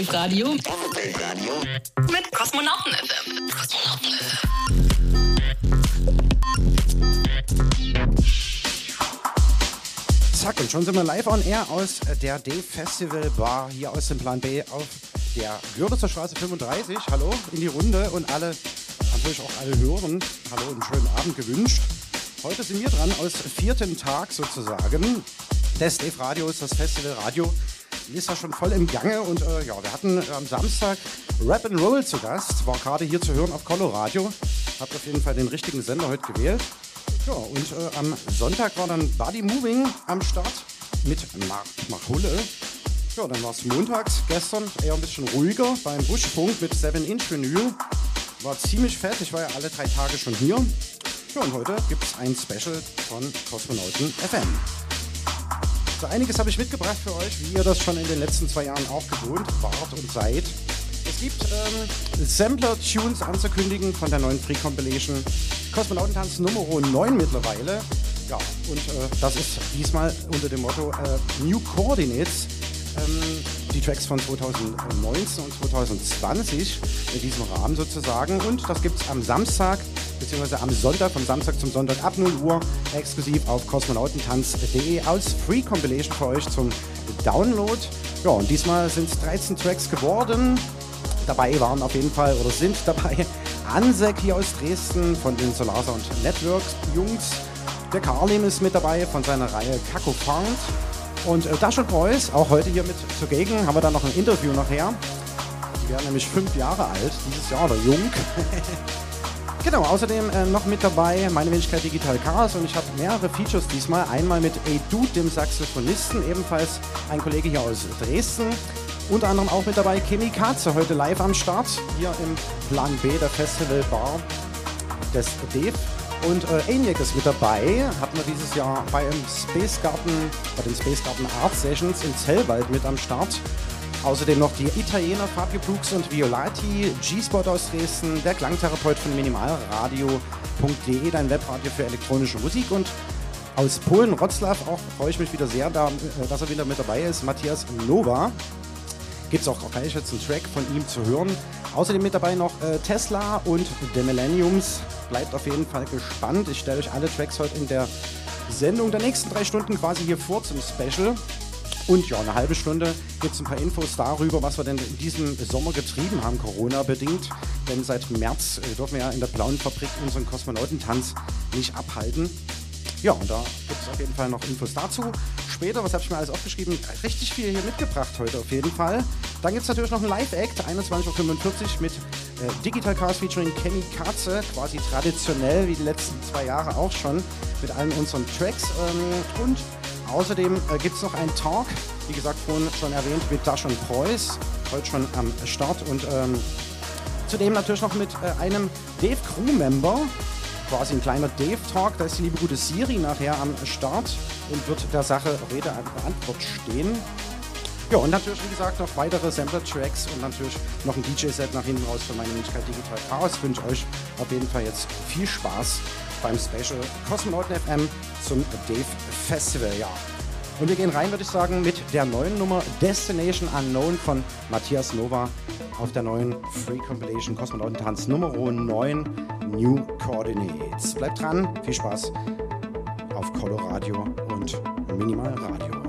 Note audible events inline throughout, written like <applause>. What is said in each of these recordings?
Dave Radio. Mit Kosmonauten FM. Kosmonauten Zack, und schon sind wir live on air aus der Dave Festival Bar hier aus dem Plan B auf der Görlitzer Straße 35. Hallo in die Runde und alle, natürlich auch alle hören. Hallo und schönen Abend gewünscht. Heute sind wir dran aus vierten Tag sozusagen des Dave Radios, das Festival Radio ist ja schon voll im Gange und äh, ja, wir hatten am Samstag Rap and Roll zu Gast, war gerade hier zu hören auf Coloradio. Habt auf jeden Fall den richtigen Sender heute gewählt. Ja, und äh, am Sonntag war dann Body Moving am Start mit Mark Hulle. Ja, dann war es montags gestern eher ein bisschen ruhiger beim Buschfunk mit 7-Inch-Vinyl. War ziemlich fett, ich war ja alle drei Tage schon hier. Ja, und heute gibt es ein Special von Kosmonauten FM. So einiges habe ich mitgebracht für euch, wie ihr das schon in den letzten zwei Jahren auch gewohnt wart und seid. Es gibt ähm, Sampler-Tunes anzukündigen von der neuen Free Compilation Kosmonautentanz Nummer 9 mittlerweile. Ja, und äh, das ist diesmal unter dem Motto äh, New Coordinates. Ähm, die Tracks von 2019 und 2020 in diesem Rahmen sozusagen. Und das gibt es am Samstag beziehungsweise am Sonntag, vom Samstag zum Sonntag ab 0 Uhr, exklusiv auf kosmonautentanz.de als Free Compilation für euch zum Download. Ja, und diesmal sind es 13 Tracks geworden. Dabei waren auf jeden Fall oder sind dabei <laughs> Ansek hier aus Dresden von den Solar Sound Networks Jungs. Der Karlim ist mit dabei von seiner Reihe Kako Found. Und äh, Dash und Boys, auch heute hier mit zugegen, haben wir dann noch ein Interview nachher. Die werden nämlich fünf Jahre alt dieses Jahr, oder jung. <laughs> Genau, außerdem äh, noch mit dabei meine Wenigkeit Digital Chaos und ich habe mehrere Features diesmal. Einmal mit Dude, dem Saxophonisten, ebenfalls ein Kollege hier aus Dresden. Unter anderem auch mit dabei Kimi Katze, heute live am Start, hier im Plan B der Festival Bar des DEF. Und äh, ENIAC ist mit dabei, hatten wir dieses Jahr bei, Space Garden, bei den Space Garden Art Sessions in Zellwald mit am Start. Außerdem noch die Italiener Fabio Brooks und Violati, G-Spot aus Dresden, der Klangtherapeut von minimalradio.de, dein Webradio für elektronische Musik und aus Polen, Wroclaw, auch freue ich mich wieder sehr, da, äh, dass er wieder mit dabei ist, Matthias Nova. Gibt es auch gleich jetzt einen Track von ihm zu hören. Außerdem mit dabei noch äh, Tesla und The Millenniums. Bleibt auf jeden Fall gespannt. Ich stelle euch alle Tracks heute in der Sendung der nächsten drei Stunden quasi hier vor zum Special. Und ja, eine halbe Stunde gibt es ein paar Infos darüber, was wir denn in diesem Sommer getrieben haben, Corona-bedingt. Denn seit März äh, dürfen wir ja in der blauen Fabrik unseren Kosmonautentanz nicht abhalten. Ja, und da gibt es auf jeden Fall noch Infos dazu. Später, was habe ich mir alles aufgeschrieben? Richtig viel hier mitgebracht heute auf jeden Fall. Dann gibt es natürlich noch einen Live-Act, 21.45 Uhr mit äh, Digital Cars featuring Kenny Katze, quasi traditionell wie die letzten zwei Jahre auch schon, mit allen unseren Tracks. Ähm, und Außerdem äh, gibt es noch einen Talk, wie gesagt, vorhin schon erwähnt, mit Dash und Preuß, heute schon am Start. Und ähm, zudem natürlich noch mit äh, einem Dave Crew-Member, quasi ein kleiner Dave-Talk. Da ist die liebe gute Siri nachher am Start und wird der Sache Rede und Antwort stehen. Ja, und natürlich, wie gesagt, noch weitere Sampler-Tracks und natürlich noch ein DJ-Set nach hinten raus für meine Möglichkeit Digital Chaos. Wünsche euch auf jeden Fall jetzt viel Spaß beim Special Kosmonauten FM zum Dave Festival. Ja. Und wir gehen rein, würde ich sagen, mit der neuen Nummer Destination Unknown von Matthias Nova auf der neuen Free Compilation Kosmonautentanz Nummer 9 New Coordinates. Bleibt dran, viel Spaß auf Coloradio und Minimal Radio.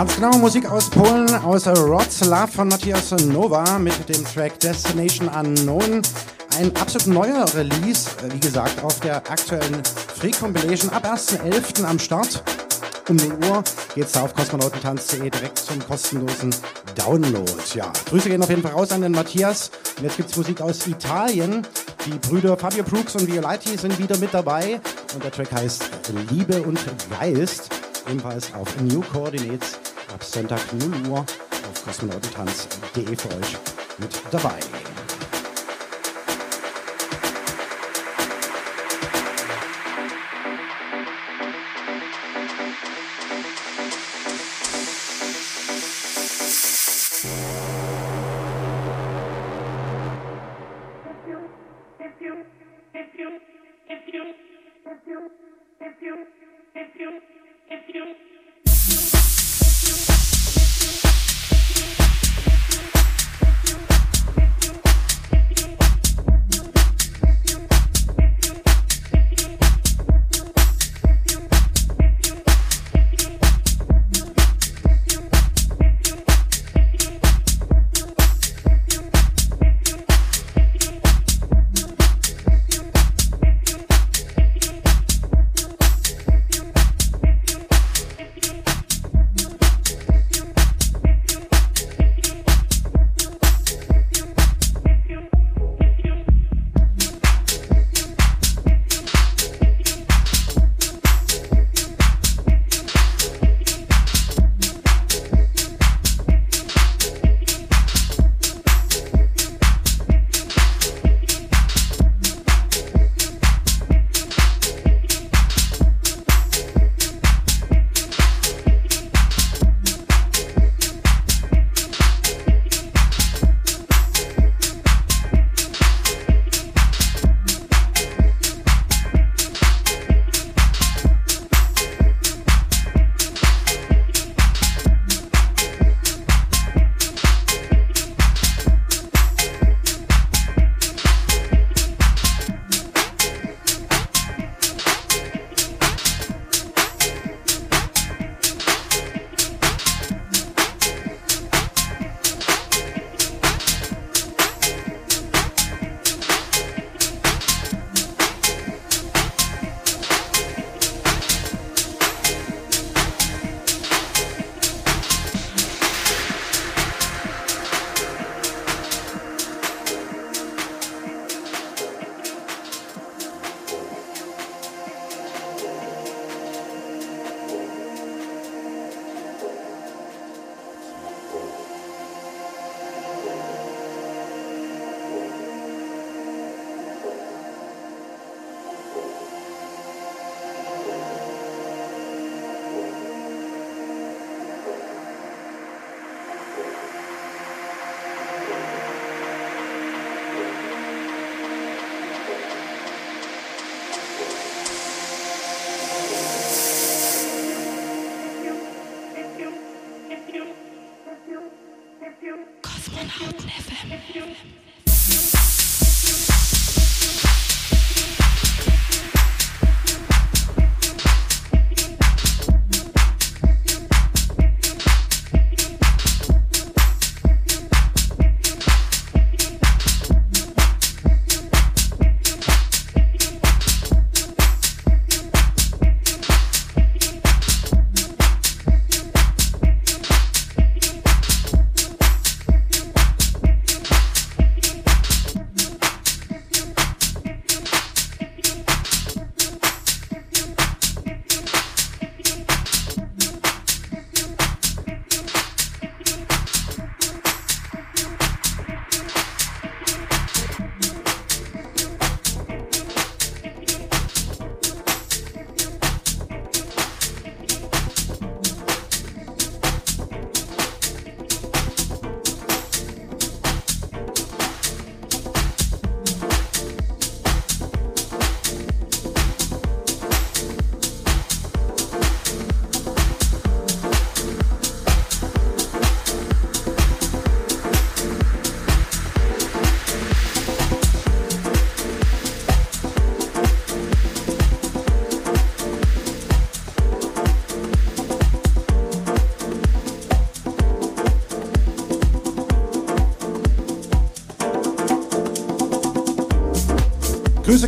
Ganz genau Musik aus Polen, aus Wroclaw von Matthias Nova mit dem Track Destination Unknown. Ein absolut neuer Release, wie gesagt, auf der aktuellen Free Compilation ab 1.11. am Start. Um 0 Uhr geht's da auf kosmonautentanz.de direkt zum kostenlosen Download. Ja, Grüße gehen auf jeden Fall raus an den Matthias. Und jetzt gibt's Musik aus Italien. Die Brüder Fabio Brooks und Violati sind wieder mit dabei. Und der Track heißt Liebe und Geist ebenfalls auf New Coordinates Sonntag 0 Uhr auf kosmonautentanz.de für euch mit dabei.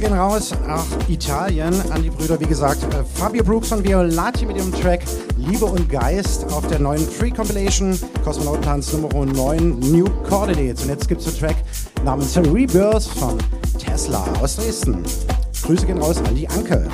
Gehen raus nach Italien an die Brüder, wie gesagt, äh, Fabio Brooks und Violati mit ihrem Track Liebe und Geist auf der neuen Free Compilation Kosmonautentanz Nummer 9 New Coordinates. Und jetzt gibt es einen Track namens Rebirth von Tesla aus Dresden. Grüße gehen raus an die Anke.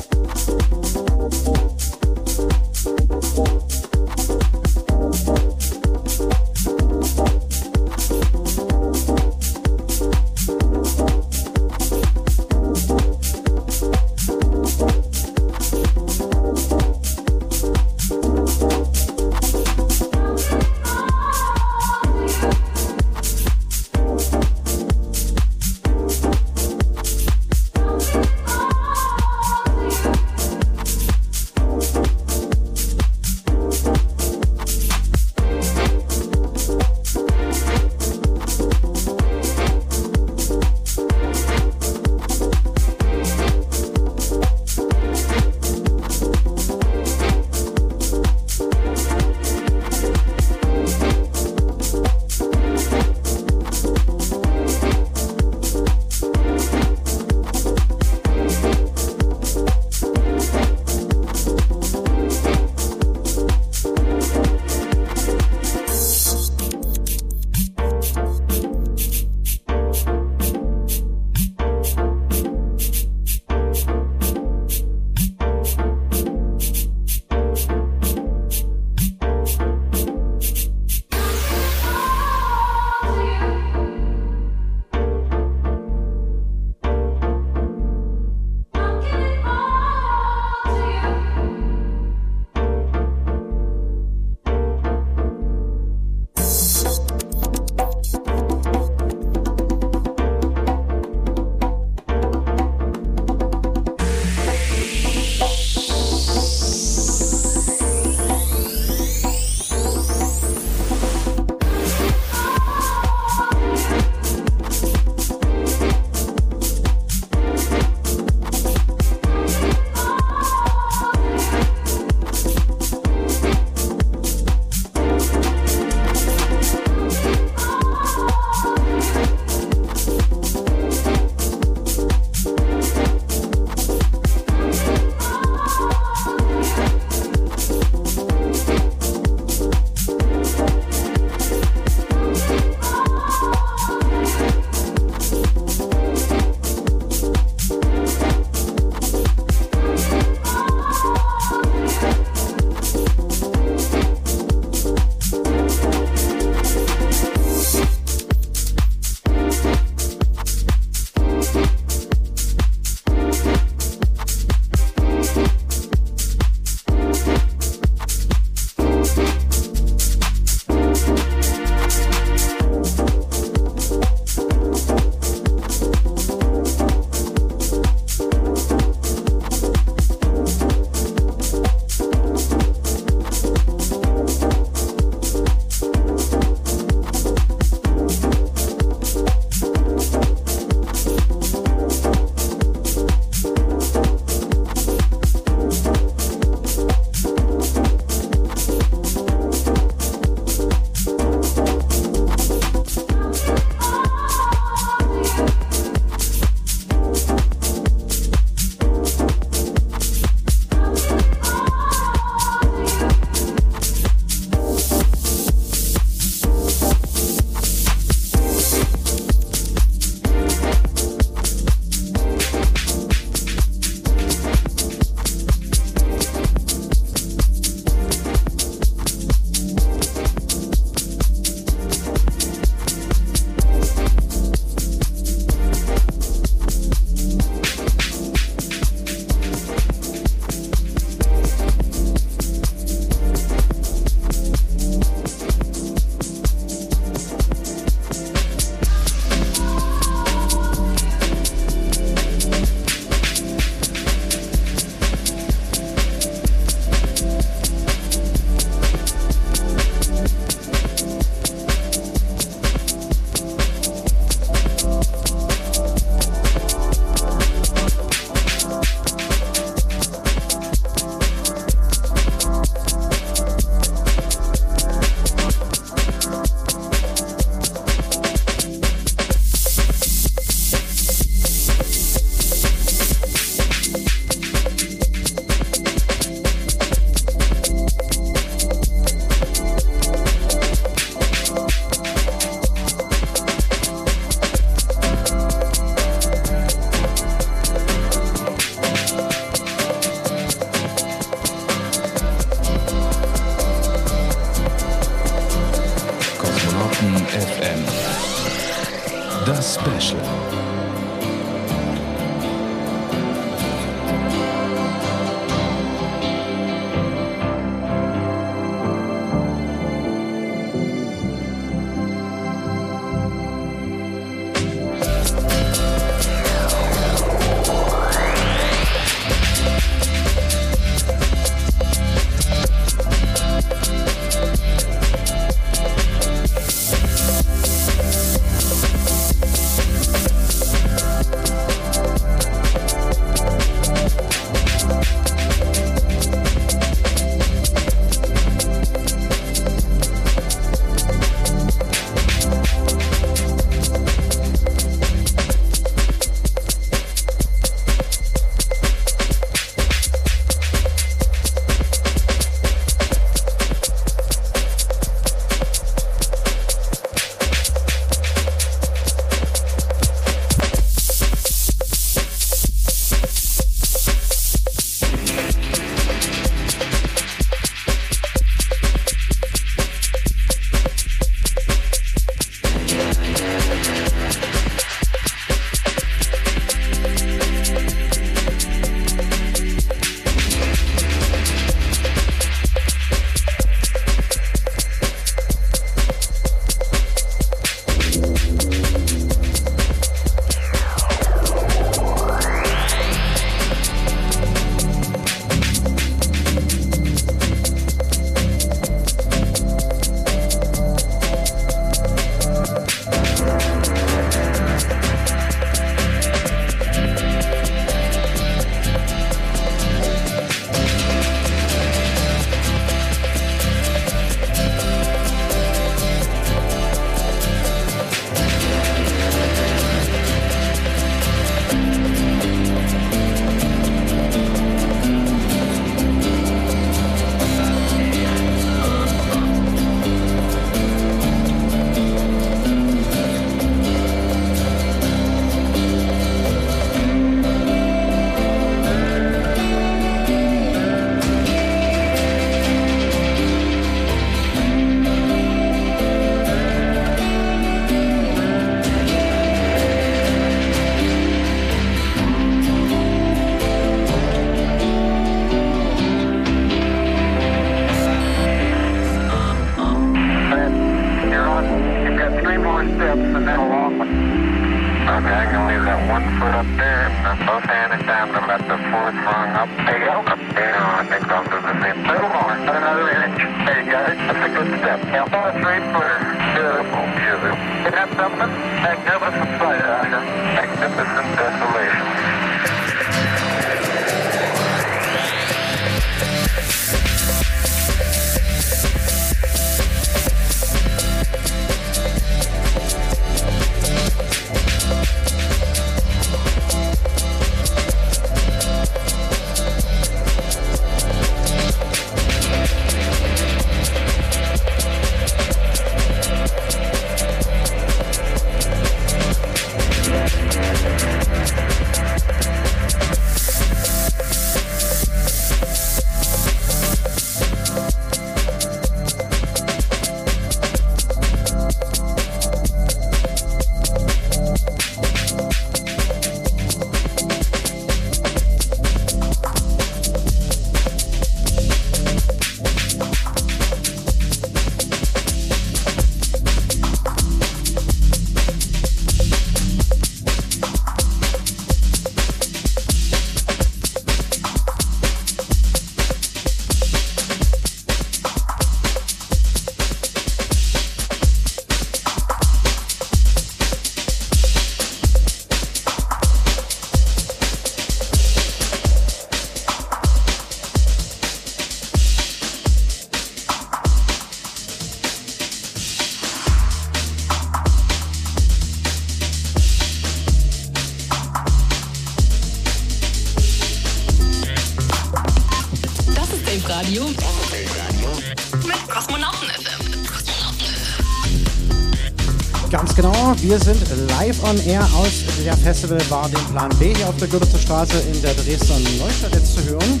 On air aus der Festivalbar dem Plan B hier auf der Görlitzer Straße in der Dresdner Neustadt jetzt zu hören.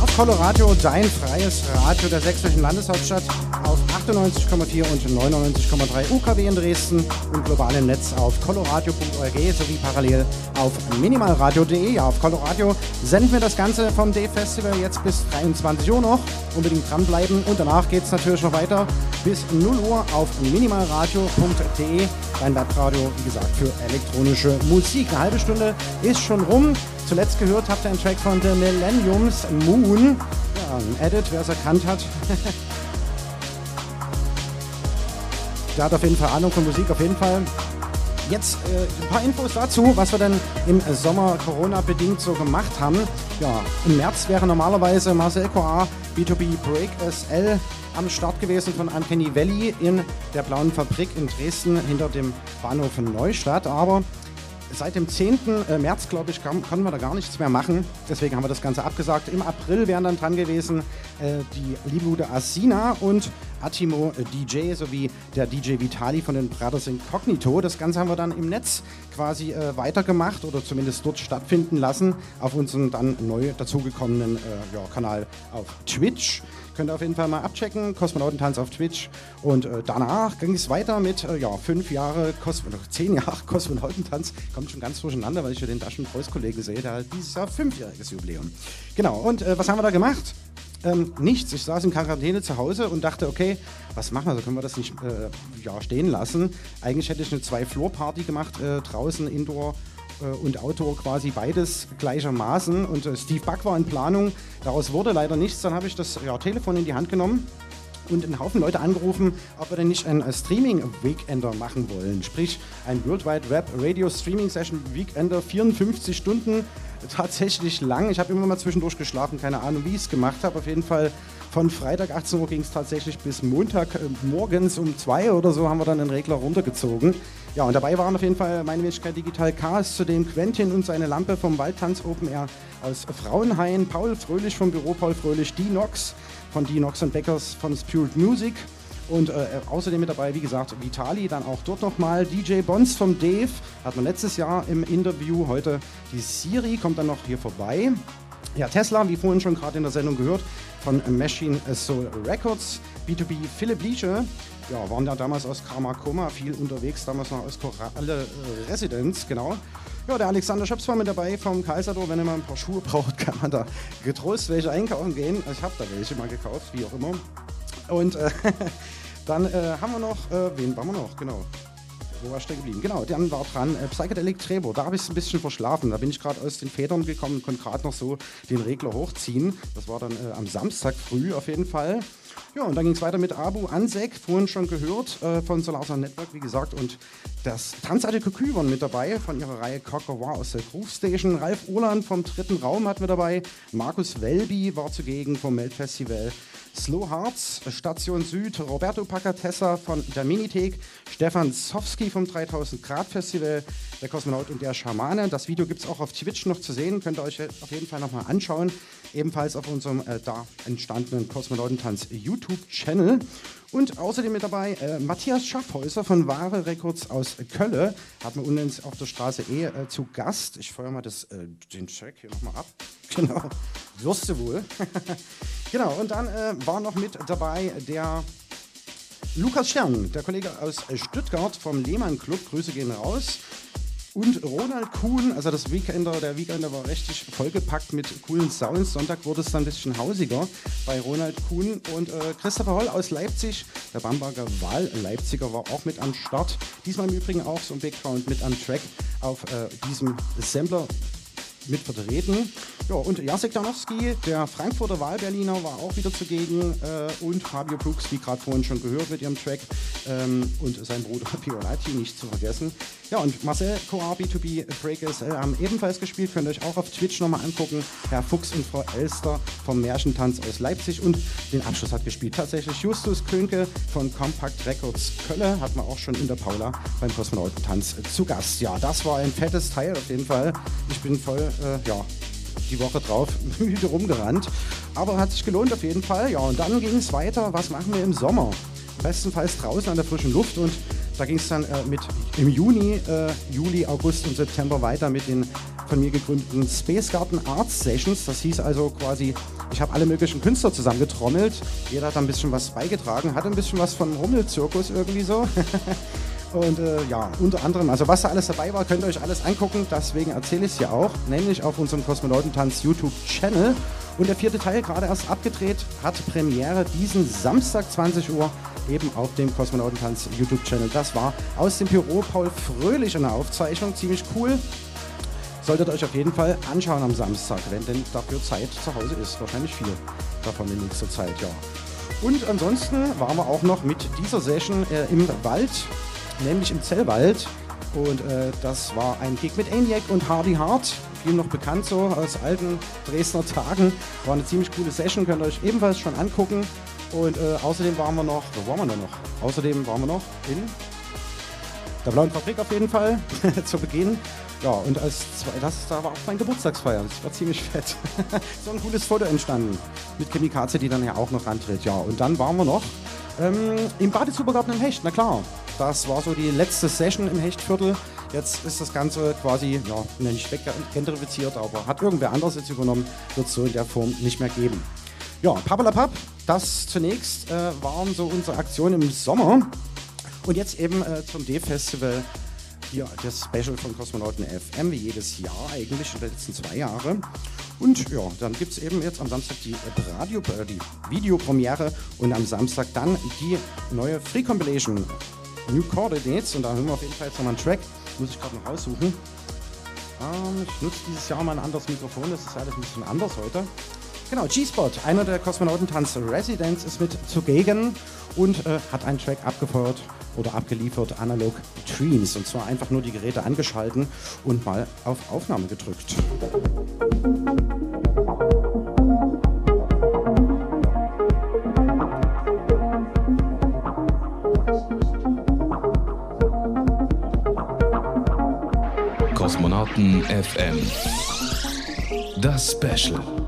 Auf Coloradio, dein freies Radio der sächsischen Landeshauptstadt auf 98,4 und 99,3 UKW in Dresden und global im Netz auf coloradio.org sowie parallel auf minimalradio.de. Ja, auf Coloradio senden wir das Ganze vom D-Festival jetzt bis 23 Uhr noch. Unbedingt dranbleiben und danach geht es natürlich noch weiter bis 0 Uhr auf minimalradio.de. Dein Webradio, wie gesagt, für elektronische Musik. Eine halbe Stunde ist schon rum. Zuletzt gehört habt ihr einen Track von The Millenniums Moon. Ja, ein Edit, wer es erkannt hat. <laughs> Der hat auf jeden Fall Ahnung von Musik, auf jeden Fall. Jetzt äh, ein paar Infos dazu, was wir denn im Sommer Corona-bedingt so gemacht haben. Ja, im März wäre normalerweise Marcel Coa B2B Break SL am Start gewesen von Uncanny Valley in der Blauen Fabrik in Dresden hinter dem Bahnhof Neustadt. Aber seit dem 10. äh, März, glaube ich, konnten wir da gar nichts mehr machen. Deswegen haben wir das Ganze abgesagt. Im April wären dann dran gewesen äh, die liebe gute Asina und Atimo äh, DJ sowie der DJ Vitali von den Brothers Incognito. Das Ganze haben wir dann im Netz quasi äh, weitergemacht oder zumindest dort stattfinden lassen auf unserem dann neu dazugekommenen ja, Kanal auf Twitch. Könnt ihr auf jeden Fall mal abchecken. Kosmonautentanz auf Twitch. Und äh, danach ging es weiter mit äh, ja, fünf Jahre, Kos oder zehn Jahre <laughs> Kosmonautentanz. Kommt schon ganz durcheinander, weil ich hier den Daschen Preuß-Kollege sehe. Der hat dieses Jahr fünfjähriges Jubiläum. Genau. Und äh, was haben wir da gemacht? Ähm, nichts. Ich saß in Quarantäne zu Hause und dachte, okay, was machen wir? So können wir das nicht äh, ja, stehen lassen. Eigentlich hätte ich eine Zwei-Floor-Party gemacht, äh, draußen, Indoor äh, und Outdoor quasi beides gleichermaßen. Und Steve Buck war in Planung. Daraus wurde leider nichts. Dann habe ich das ja, Telefon in die Hand genommen und einen Haufen Leute angerufen, ob wir denn nicht ein Streaming-Weekender machen wollen. Sprich, ein World Wide Web Radio Streaming Session Weekender, 54 Stunden, tatsächlich lang. Ich habe immer mal zwischendurch geschlafen, keine Ahnung, wie ich es gemacht habe. Auf jeden Fall von Freitag 18 Uhr ging es tatsächlich bis Montag äh, morgens um 2 oder so haben wir dann den Regler runtergezogen. Ja, und dabei waren auf jeden Fall meine Wenigkeit Digital Chaos, zudem Quentin und seine Lampe vom Waldtanz Open Air aus Frauenhain, Paul Fröhlich vom Büro Paul Fröhlich, Dinox von Dinox und Beckers von Spirit Music. Und äh, außerdem mit dabei, wie gesagt, Vitali, dann auch dort nochmal DJ Bons vom Dave, hat man letztes Jahr im Interview. Heute die Siri kommt dann noch hier vorbei. Ja, Tesla, wie vorhin schon gerade in der Sendung gehört, von Machine Soul Records. B2B Philipp Liesche, ja, waren da damals aus Karma Koma viel unterwegs, damals noch aus Koralle äh, Residence, genau. Ja, der Alexander Schöps war mit dabei vom Kaiserdor. Wenn ihr mal ein paar Schuhe braucht, <laughs> kann man da getrost welche einkaufen gehen. Ich habe da welche mal gekauft, wie auch immer. Und äh, <laughs> dann äh, haben wir noch, äh, wen waren wir noch? Genau. wo war ich stehen geblieben? Genau, dann war dran äh, Psychedelic Trevor. Da habe ich es ein bisschen verschlafen. Da bin ich gerade aus den Federn gekommen und konnte gerade noch so den Regler hochziehen. Das war dann äh, am Samstag früh auf jeden Fall. Ja, und dann ging es weiter mit Abu Ansek, vorhin schon gehört, äh, von Solarson Network, wie gesagt. Und das Tanzalte Kokü waren mit dabei von ihrer Reihe Cockawar aus der Groove Station. Ralf Urland vom dritten Raum hatten wir dabei. Markus Welby war zugegen vom Melt-Festival. Slow Hearts, Station Süd, Roberto Pacatessa von der Minithek, Stefan Sowski vom 3000 Grad Festival, der Kosmonaut und der Schamane. Das Video gibt es auch auf Twitch noch zu sehen, könnt ihr euch auf jeden Fall nochmal anschauen. Ebenfalls auf unserem äh, da entstandenen Kosmonautentanz YouTube-Channel. Und außerdem mit dabei äh, Matthias Schaffhäuser von Ware Records aus Kölle. Hat man uns auf der Straße eh äh, zu Gast. Ich feuer mal das, äh, den Check hier nochmal ab. <laughs> Genau. Wirst du wohl. <laughs> genau, und dann äh, war noch mit dabei der Lukas Stern, der Kollege aus Stuttgart vom Lehmann Club. Grüße gehen raus. Und Ronald Kuhn, also das Weekender, der Weekender war richtig vollgepackt mit coolen Sounds. Sonntag wurde es dann ein bisschen hausiger bei Ronald Kuhn und äh, Christopher Holl aus Leipzig, der Bamberger Wahl-Leipziger war auch mit am Start. Diesmal im Übrigen auch so ein Background mit am Track auf äh, diesem Sampler mit vertreten. Ja, und Jacek Danowski, der Frankfurter Wahlberliner, war auch wieder zugegen. Äh, und Fabio Brooks, wie gerade vorhin schon gehört mit ihrem Track. Ähm, und sein Bruder <laughs> Piolati, nicht zu vergessen. Ja, und Marcel Coar, B2B Breakers äh, haben ebenfalls gespielt. Könnt ihr euch auch auf Twitch nochmal angucken. Herr Fuchs und Frau Elster vom Märchentanz aus Leipzig. Und den Abschluss hat gespielt tatsächlich Justus Könke von Compact Records Kölle. Hatten wir auch schon in der Paula beim Kosmonautentanz zu Gast. Ja, das war ein fettes Teil auf jeden Fall. Ich bin voll, äh, ja, die Woche drauf <laughs> müde rumgerannt. Aber hat sich gelohnt auf jeden Fall. Ja, und dann ging es weiter. Was machen wir im Sommer? Bestenfalls draußen an der frischen Luft und da ging es dann äh, mit im Juni, äh, Juli, August und September weiter mit den von mir gegründeten Space Garden Arts Sessions. Das hieß also quasi, ich habe alle möglichen Künstler zusammengetrommelt. Jeder hat ein bisschen was beigetragen, hat ein bisschen was von Rummelzirkus irgendwie so. <laughs> Und äh, ja, unter anderem, also was da alles dabei war, könnt ihr euch alles angucken. Deswegen erzähle ich es hier auch, nämlich auf unserem Kosmonautentanz YouTube-Channel. Und der vierte Teil, gerade erst abgedreht, hat Premiere diesen Samstag 20 Uhr eben auf dem Kosmonautentanz YouTube-Channel. Das war aus dem Büro Paul Fröhlich eine Aufzeichnung, ziemlich cool. Solltet euch auf jeden Fall anschauen am Samstag, wenn denn dafür Zeit zu Hause ist. Wahrscheinlich viel davon in nächster Zeit, ja. Und ansonsten waren wir auch noch mit dieser Session äh, im Wald nämlich im Zellwald. Und äh, das war ein Gig mit ENIAC und Hardy Hart, viel noch bekannt so aus alten Dresdner Tagen. War eine ziemlich coole Session, könnt ihr euch ebenfalls schon angucken. Und äh, außerdem waren wir noch, wo waren wir denn noch? Außerdem waren wir noch in der Blauen Fabrik auf jeden Fall <laughs> zu Beginn. Ja, und als das da war auch mein Geburtstagsfeier. Das war ziemlich fett. <laughs> so ein cooles Foto entstanden. Mit Chemikaze, die dann ja auch noch antritt. Ja, und dann waren wir noch ähm, im Badezubergarten im Hecht, na klar. Das war so die letzte Session im Hechtviertel. Jetzt ist das Ganze quasi, ja, nicht weggentrifiziert, aber hat irgendwer anderes jetzt übernommen, wird es so in der Form nicht mehr geben. Ja, Pappalapapp, das zunächst äh, waren so unsere Aktionen im Sommer. Und jetzt eben äh, zum D-Festival hier das Special von Kosmonauten FM, wie jedes Jahr eigentlich, in den letzten zwei Jahre. Und ja, dann gibt es eben jetzt am Samstag die, Radio, äh, die Videopremiere und am Samstag dann die neue Free Compilation New Coordinates. Und da hören wir auf jeden Fall jetzt nochmal einen Track. Muss ich gerade noch raussuchen. Ähm, ich nutze dieses Jahr mal ein anderes Mikrofon, das ist alles ein bisschen anders heute. Genau, G-Spot, einer der Kosmonautentanz Residents, ist mit zugegen und äh, hat einen Track abgefeuert oder abgeliefert, Analog Dreams. Und zwar einfach nur die Geräte angeschalten und mal auf Aufnahme gedrückt. Kosmonauten FM. Das Special.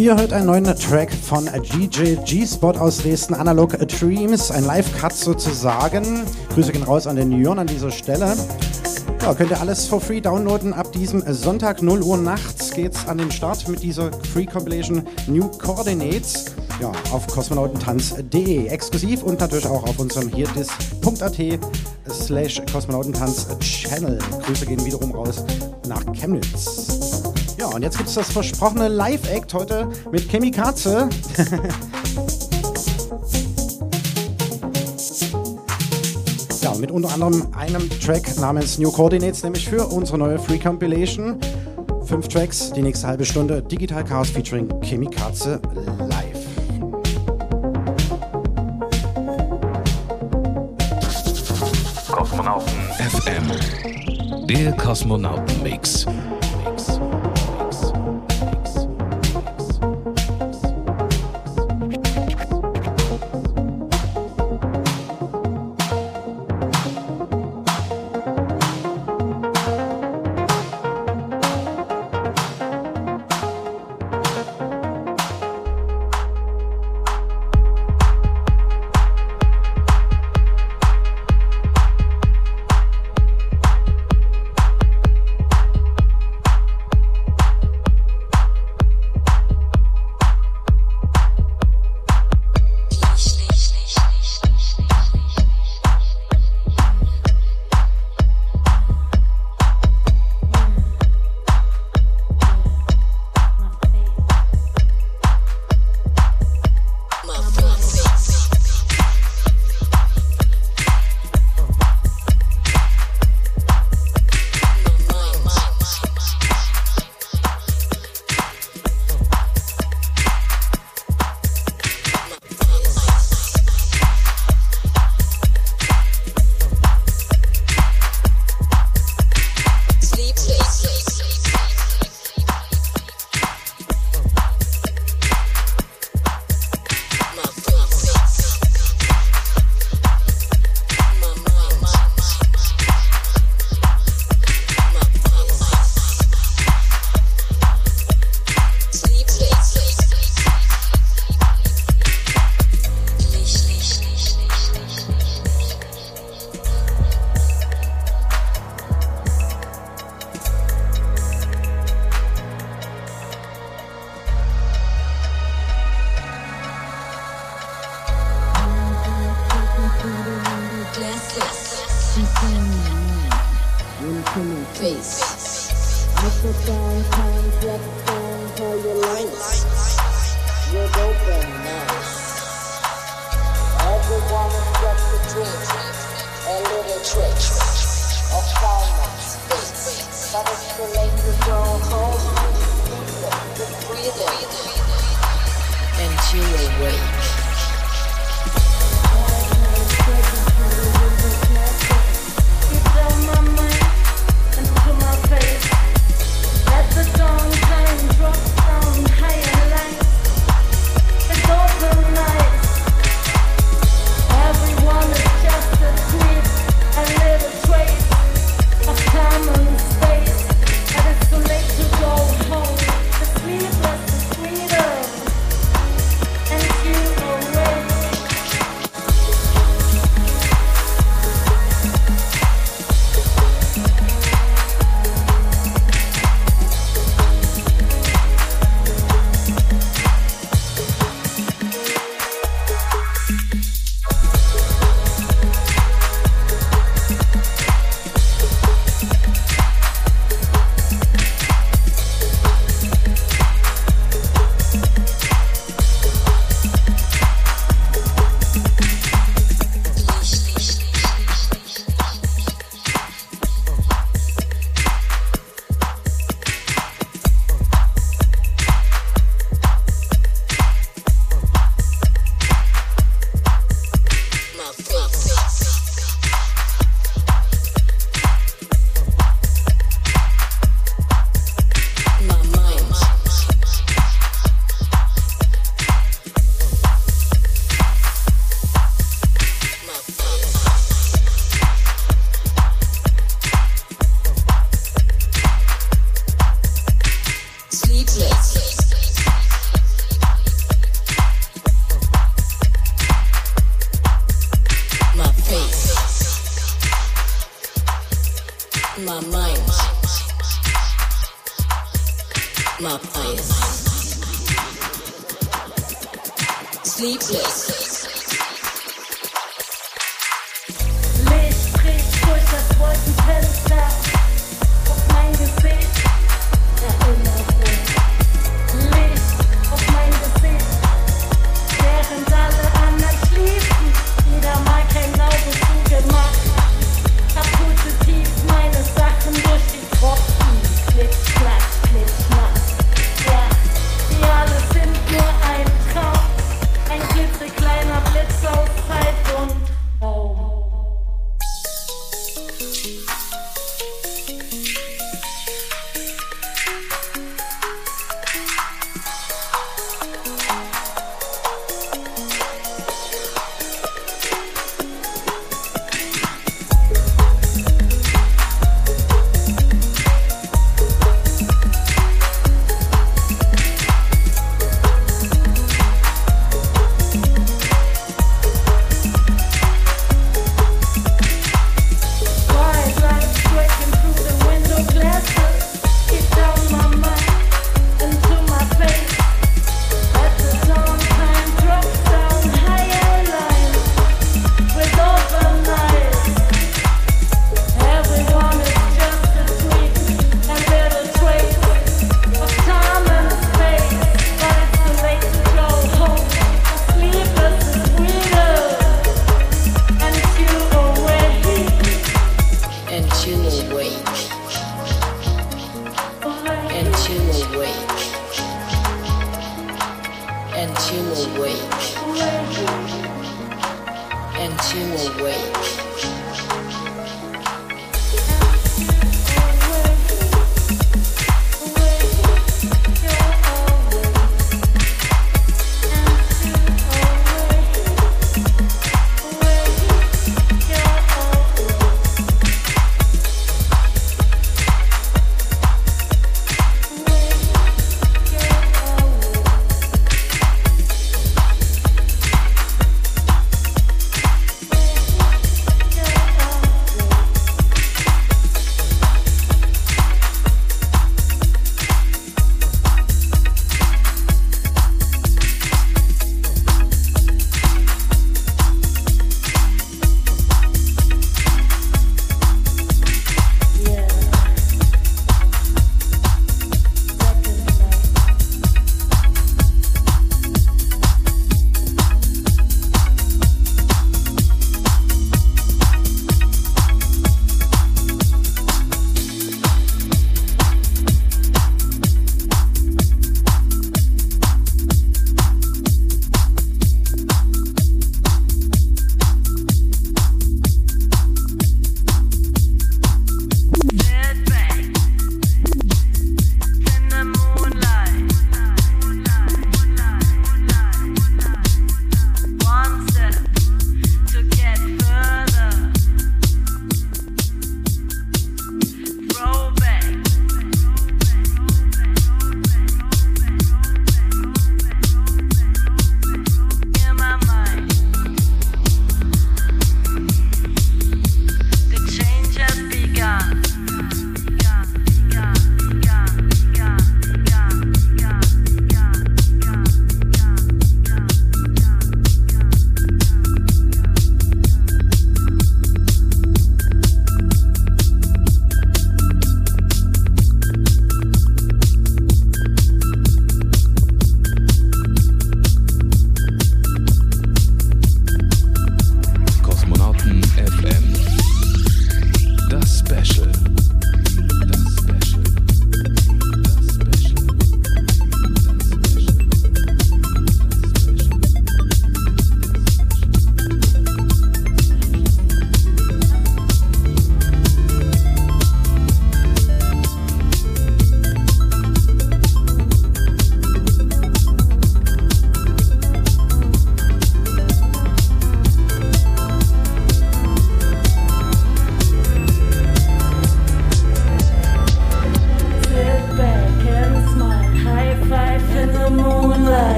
Ihr hört einen neuen Track von GJ G-Spot aus Dresden, Analog Dreams, ein Live-Cut sozusagen. Grüße gehen raus an den Jörn an dieser Stelle. Ja, könnt ihr alles for free downloaden. Ab diesem Sonntag 0 Uhr nachts geht's an den Start mit dieser Free Compilation New Coordinates. Ja, auf kosmonautentanz.de exklusiv und natürlich auch auf unserem hierdis.at slash kosmonautentanz Channel. Grüße gehen wiederum raus nach Chemnitz. Ja, und jetzt gibt es das versprochene Live-Act heute mit Chemikaze. <laughs> ja, mit unter anderem einem Track namens New Coordinates, nämlich für unsere neue Free Compilation. Fünf Tracks, die nächste halbe Stunde Digital Chaos featuring Chemikaze live. Kosmonauten FM. Der Kosmonauten-Mix. you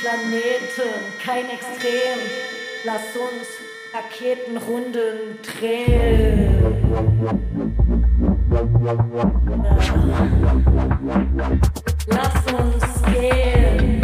Planeten, kein Extrem. Lass uns Raketenrunden drehen. Lass uns gehen.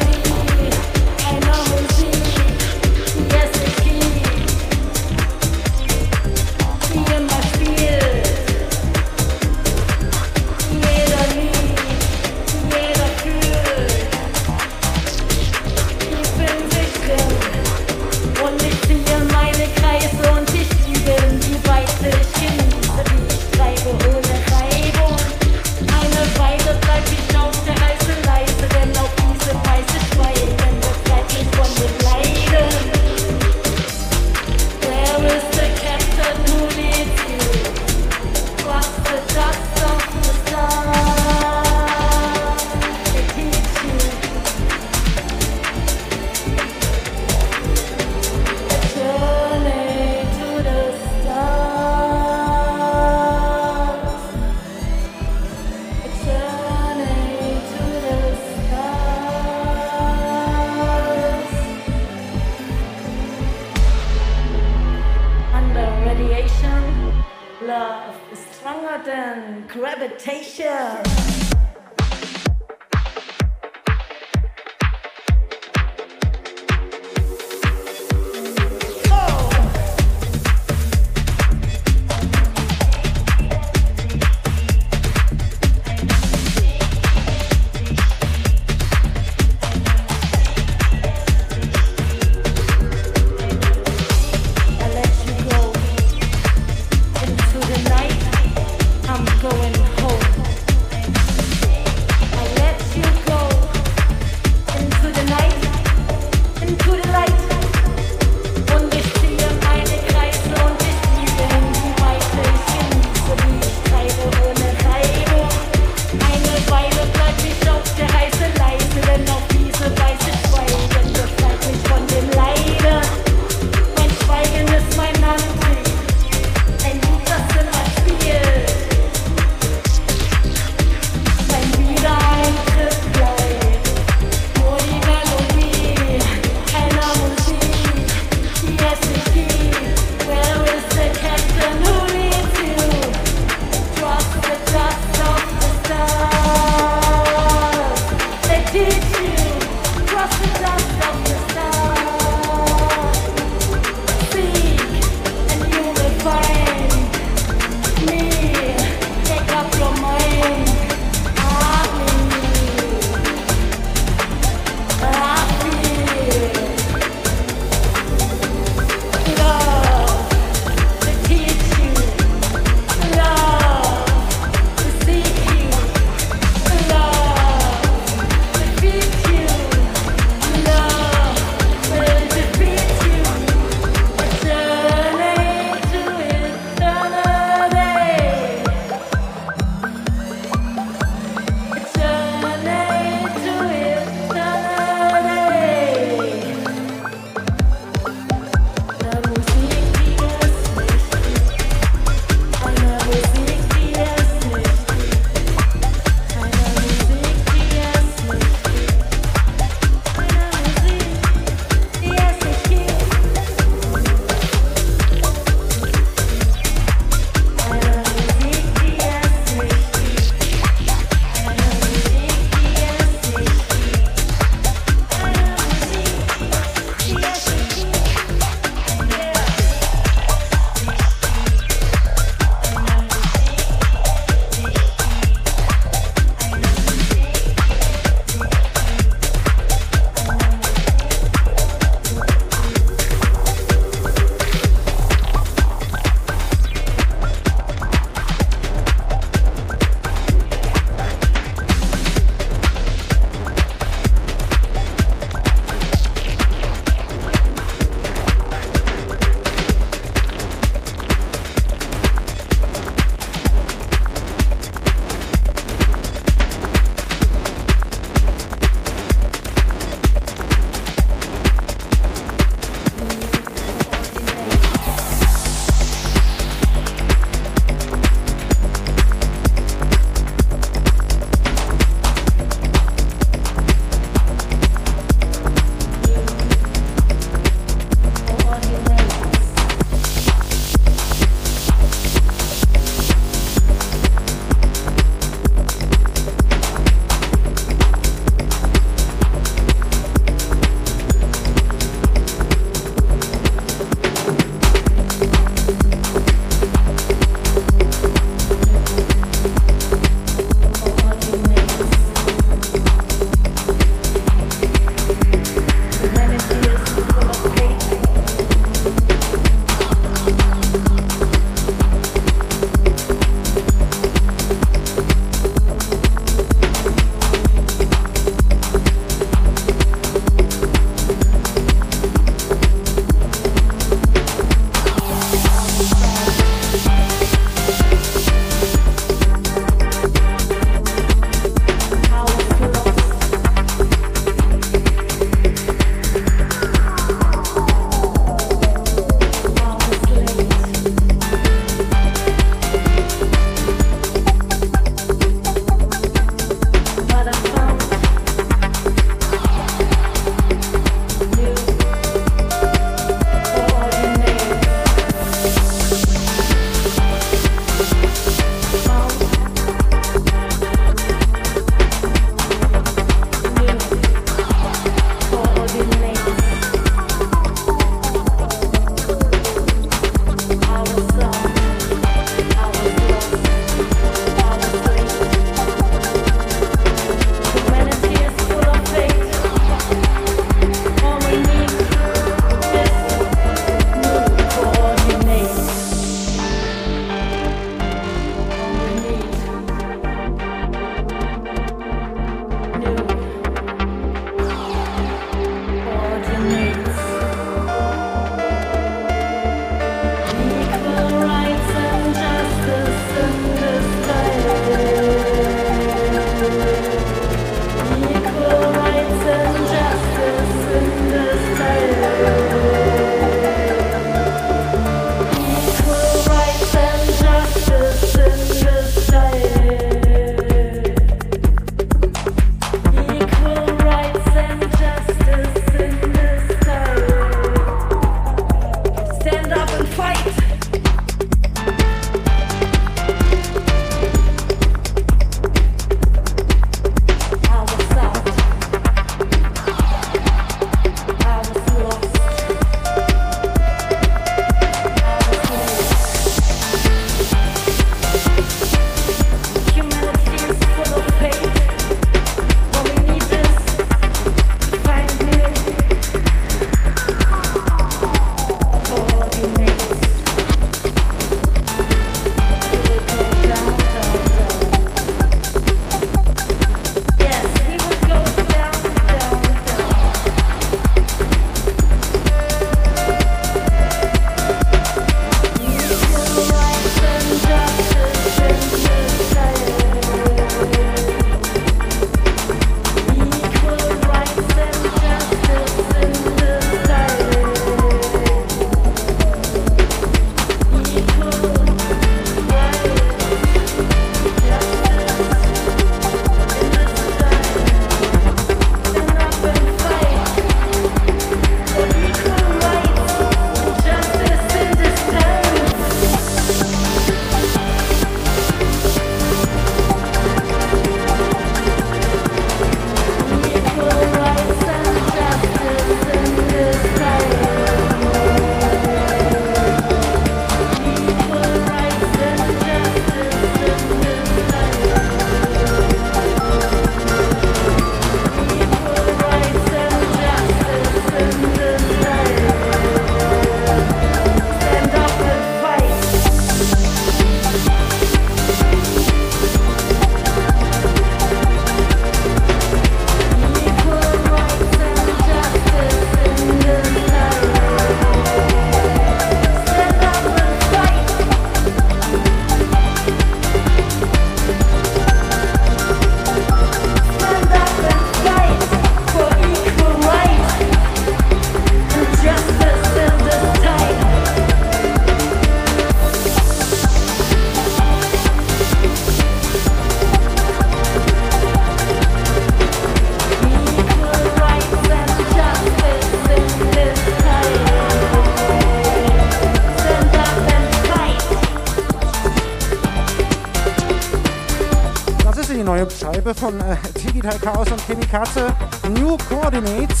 Katze. New Coordinates.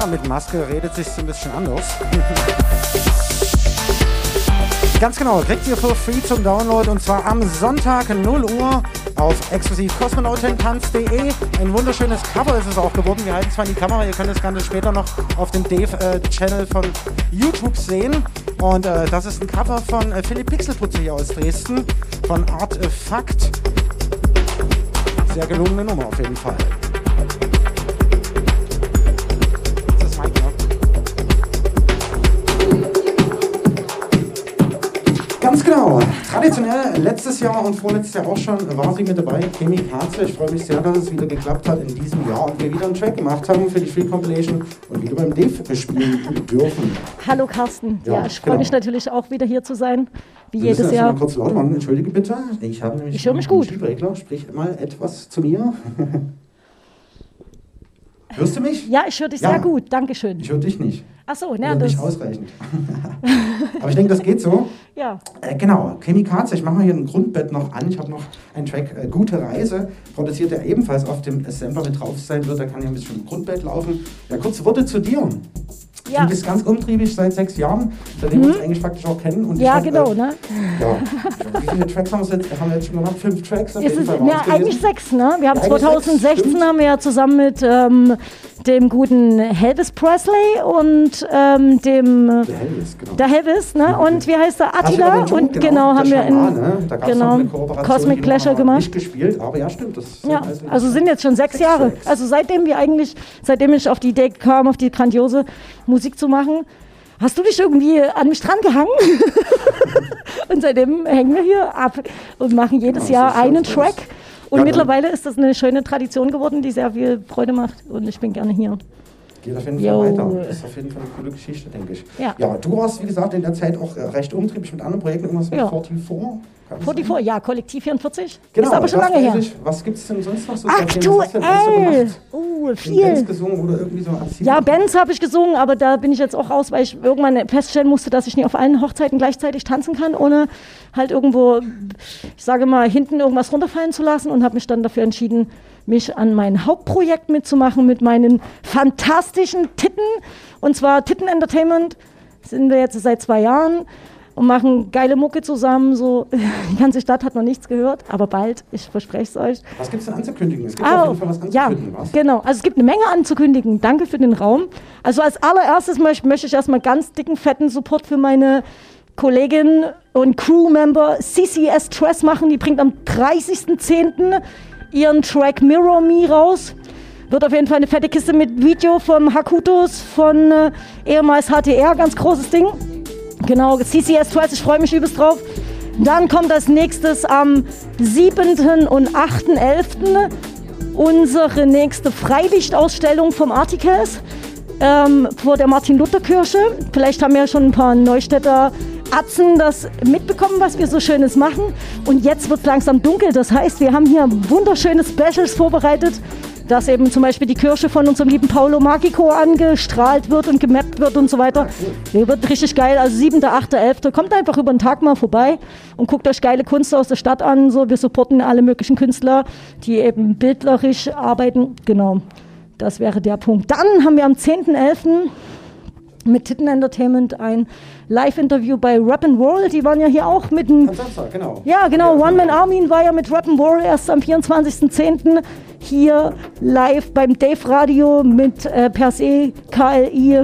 Ja, mit Maske redet sich ein bisschen anders. <laughs> Ganz genau, kriegt ihr für free zum Download und zwar am Sonntag 0 Uhr auf exklusiv kosmonautentanz.de. Ein wunderschönes Cover ist es auch geworden. Wir halten zwar in die Kamera, ihr könnt das Ganze später noch auf dem Dave-Channel äh, von YouTube sehen. Und äh, das ist ein Cover von äh, Philipp Pixelputz hier aus Dresden, von Artefakt. Sehr gelungene Nummer auf jeden Fall. Ganz genau. Traditionell letztes Jahr und vorletztes Jahr auch schon war sie mit dabei, Kemi Katze. Ich freue mich sehr, dass es wieder geklappt hat in diesem Jahr und wir wieder einen Track gemacht haben für die Free Compilation und wieder beim Dave spielen dürfen. Hallo Carsten. Ja, Ja, ich freue genau. mich natürlich auch wieder hier zu sein, wie Wir jedes erst Jahr. Mal kurz lauter machen, entschuldige bitte. Ich habe nämlich Ich höre mich gut. Stimmregler. Sprich mal etwas zu mir. <laughs> Hörst du mich? Ja, ich höre dich Ja. sehr gut. Dankeschön. Ich höre dich nicht. Ach so, na, das. nicht ausreichend. <laughs> Aber ich denke, das geht so. Ja. Äh, genau, Chemikaze, ich mache mal hier ein Grundbett noch an. Ich habe noch einen Track äh, Gute Reise, produziert der ebenfalls auf dem Sampler mit drauf sein wird. Da kann ja ein bisschen im Grundbett laufen. Ja, kurze Worte zu dir. Ja. Mhm. Du bist ganz umtriebig seit sechs Jahren, seitdem wir uns eigentlich faktisch auch kennen. Und Ja, hab, genau, äh, ne? Ja, wie viele Tracks haben wir jetzt, haben wir jetzt schon gemacht? Fünf Tracks auf jeden Fall. ja, eigentlich sechs, ne? Wir haben Ja, eigentlich 2016 sechs, haben wir ja zusammen mit ähm, dem guten Elvis Presley und ähm, dem Der Helvis, genau. der Elvis, ne? Und wie heißt der Attila Joe, Und genau, haben wir in ne? Da gab's genau, eine Kooperation, Cosmic wir gemacht. Nicht gespielt, aber ja, stimmt. Das Ja, also, also sind jetzt schon sechs sechs Jahre. Tracks. Also seitdem wir eigentlich, seitdem ich auf die Idee kam, auf die grandiose Musik zu machen, hast du dich irgendwie an mich dran gehangen? <laughs> und seitdem hängen wir hier ab und machen jedes Jahr einen. Track. Und mittlerweile ist das eine schöne Tradition geworden, die sehr viel Freude macht. Und ich bin gerne hier. Geht auf jeden Jo. Fall weiter. Das ist auf jeden Fall eine coole Geschichte, denke ich. Ja. du warst, wie gesagt, in der Zeit auch äh, recht umtriebig mit anderen Projekten, irgendwas mit Ja. 44. kann das 44, sein? ja, Kollektiv 44. Genau, ist aber schon lange her. Ich. Was gibt es denn sonst noch so? Aktuell. gemacht? Uh, In viel. Bands gesungen oder irgendwie so als Ja, Bands habe ich gesungen, aber da bin ich jetzt auch raus, weil ich irgendwann feststellen musste, dass ich nicht auf allen Hochzeiten gleichzeitig tanzen kann, ohne halt irgendwo, ich sage mal, hinten irgendwas runterfallen zu lassen und habe mich dann dafür entschieden, mich an mein Hauptprojekt mitzumachen mit meinen fantastischen Titten. Und zwar Titten Entertainment sind wir jetzt seit zwei Jahren und machen geile Mucke zusammen. So, <laughs> die ganze Stadt hat noch nichts gehört, aber bald, ich verspreche es euch. Was gibt es denn anzukündigen? Es gibt Ah, auf jeden Fall was ja, anzukündigen, was? genau. Also es gibt eine Menge anzukündigen. Danke für den Raum. Also als allererstes möchte, möchte ich erstmal ganz dicken, fetten Support für meine Kollegin und Crewmember CCS Tress machen. Die bringt am 30.10. ihren Track Mirror Me raus. Wird auf jeden Fall eine fette Kiste mit Video vom Hakutos von äh, ehemals HTR, ganz großes Ding. Genau, CCS Tress, ich freue mich übelst drauf. Dann kommt als nächstes am 7. und 8.11. unsere nächste Freilichtausstellung vom Articles ähm, vor der Martin-Luther-Kirche. Vielleicht haben ja schon ein paar Neustädter Atzen das mitbekommen, was wir so Schönes machen. Und jetzt wird es langsam dunkel. Das heißt, wir haben hier wunderschöne Specials vorbereitet, dass eben zum Beispiel die Kirche von unserem lieben Paolo Magico angestrahlt wird und gemappt wird und so weiter. Der wird richtig geil. Also 7., 8., 11. Kommt einfach über den Tag mal vorbei und guckt euch geile Kunst aus der Stadt an. So, wir supporten alle möglichen Künstler, die eben bildlerisch arbeiten. Genau. Das wäre der Punkt. Dann haben wir am 10.11. mit Titten Entertainment ein Live-Interview bei Rap and Roll. Die waren ja hier auch mit dem Samstag, genau. ja, genau. One Man Armin war ja mit Rock'n'Roll erst am 24.10. hier live beim Dave Radio mit äh, Per se, KLI.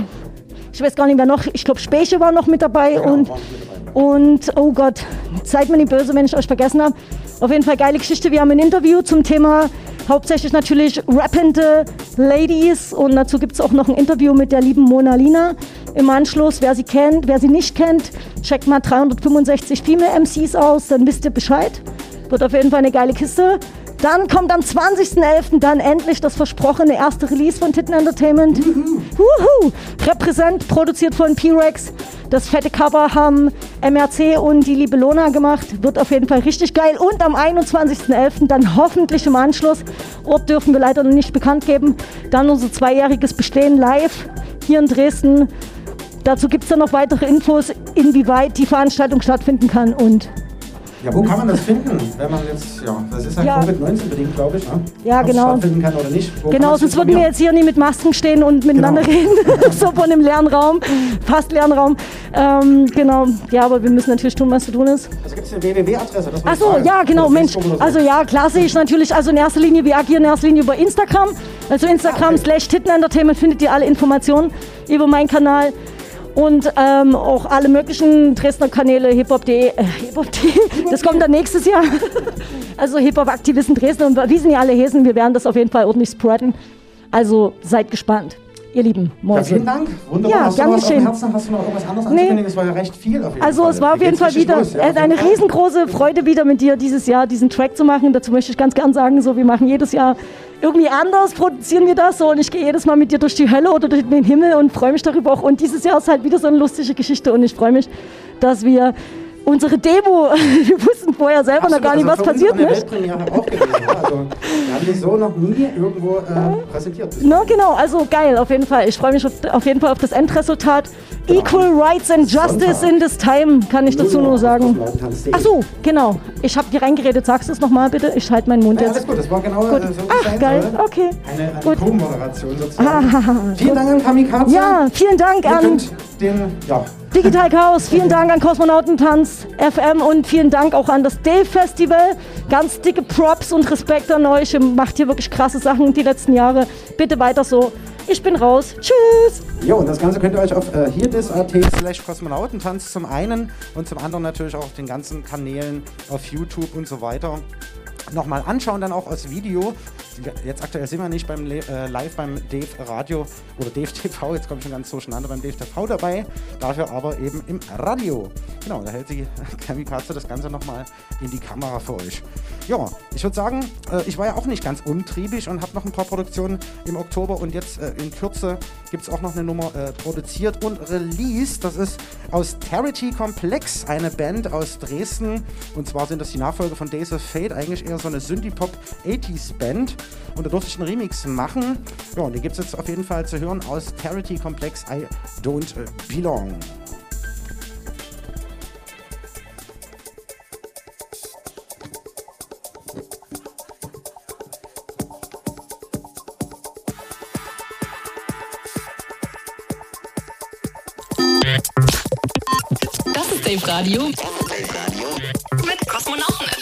Ich weiß gar nicht, wer noch. Ich glaube, Speche war noch mit dabei. Genau, und, mit dabei. und, oh Gott, seid mir nicht böse, wenn ich euch vergessen habe. Auf jeden Fall geile Geschichte. Wir haben ein Interview zum Thema hauptsächlich natürlich rappende Ladies. Und dazu gibt es auch noch ein Interview mit der lieben Mona Lina im Anschluss. Wer sie kennt, wer sie nicht kennt, checkt mal 365 Female MCs aus, dann wisst ihr Bescheid. Wird auf jeden Fall eine geile Kiste. Dann kommt am 20.11. dann endlich das versprochene erste Release von Titten Entertainment. Wuhu! Repräsent, produziert von P-Rex. Das fette Cover haben MRC und die liebe Lona gemacht. Wird auf jeden Fall richtig geil. Und am 21.11. dann hoffentlich im Anschluss, Ort dürfen wir leider noch nicht bekannt geben, dann unser zweijähriges Bestehen live hier in Dresden. Dazu gibt es dann noch weitere Infos, inwieweit die Veranstaltung stattfinden kann und Ja, wo kann man das finden, wenn man jetzt, ja, das ist halt Ja. Covid-19 bedingt, glaube ich, ne? Ja, Ob es genau. stattfinden kann oder nicht. Wo Genau, sonst würden wir jetzt hier nie mit Masken stehen und miteinander Genau. reden. <laughs> so von einem leeren Raum, fast leeren Raum. Ähm, genau, ja, aber wir müssen natürlich tun, was zu tun ist. Also gibt es eine www-Adresse? Ach so, ja, genau, Mensch. So. Also ja, klar sehe ich natürlich, also in erster Linie, wir agieren in erster Linie über Instagram. Also Instagram Ah, okay. slash Titten Entertainment findet ihr alle Informationen über meinen Kanal. Und ähm, auch alle möglichen Dresdner Kanäle, hiphop.de, äh, hiphop.de, das kommt dann nächstes Jahr. <laughs> Also Hip-Hop-Aktivisten Dresden und wie sind ja alle Hesen, wir werden das auf jeden Fall ordentlich spreaden. Also seid gespannt, ihr Lieben Ja, Mäuse. vielen Dank. Wunderbar. Ja, Hast gern du was geschehen. Herzen? Hast du noch irgendwas anderes Nee. Es war ja recht viel auf jeden Also Fall. es war auf jeden Fall wieder los? Ja, äh, eine riesengroße Freude, wieder mit dir dieses Jahr diesen Track zu machen. Dazu möchte ich ganz gern sagen, so wir machen jedes Jahr irgendwie anders, produzieren wir das so und ich gehe jedes Mal mit dir durch die Hölle oder durch den Himmel und freue mich darüber auch. Und dieses Jahr ist halt wieder so eine lustige Geschichte und ich freue mich, dass wir unsere Demo, <laughs> wir wussten vorher selber noch Absolut, gar nicht, was also uns passiert, nicht? Weltpremiere auch gewesen. ja. Also, wir haben die so noch nie irgendwo äh, präsentiert. No, genau, also geil, auf jeden Fall. Ich freue mich auf, auf jeden Fall auf das Endresultat. Equal Rights and Justice Sonntag. in this time, kann ich dazu nur sagen. Kosmonautentanz.de. Ach so, genau. Ich habe dir reingeredet. Sagst du es nochmal bitte? Ich halte meinen Mund Ja, jetzt. alles gut, das war genau Gut. äh, so Ach, sein geil, soll. okay. Eine, eine Gut. Co-Moderation sozusagen. <laughs> Vielen Dank an Kamikaze. Ja, vielen Dank Ihr an könnt den, ja, Digital Chaos, vielen Dank an Kosmonautentanz FM und vielen Dank auch an das Dave Festival. Ganz dicke Props und Respekt an euch. Ihr macht hier wirklich krasse Sachen die letzten Jahre. Bitte weiter so. Ich bin raus. Tschüss. Jo, und das Ganze könnt ihr euch auf äh, hierdis.at slash Kosmonautentanz zum einen und zum anderen natürlich auch auf den ganzen Kanälen auf YouTube und so weiter nochmal anschauen, dann auch als Video. Jetzt aktuell sind wir nicht beim äh, live beim Dave Radio oder Dave TV, jetzt komme ich schon ganz durcheinander beim Dave TV dabei, dafür aber eben im Radio. Genau, da hält die <laughs> Kamikaze das Ganze nochmal in die Kamera für euch. Ja, ich würde sagen, äh, ich war ja auch nicht ganz umtriebig und habe noch ein paar Produktionen im Oktober und jetzt äh, in Kürze gibt es auch noch eine Nummer äh, produziert und released. Das ist aus Charity Complex, eine Band aus Dresden. Und zwar sind das die Nachfolger von Days of Fate, eigentlich eher so eine Synthie-Pop 80s Band. Und da durfte ich einen Remix machen. Ja, und den gibt es jetzt auf jeden Fall zu hören aus Charity Complex I Don't äh, Belong. Das ist Dave Radio. Mit Kosmonauten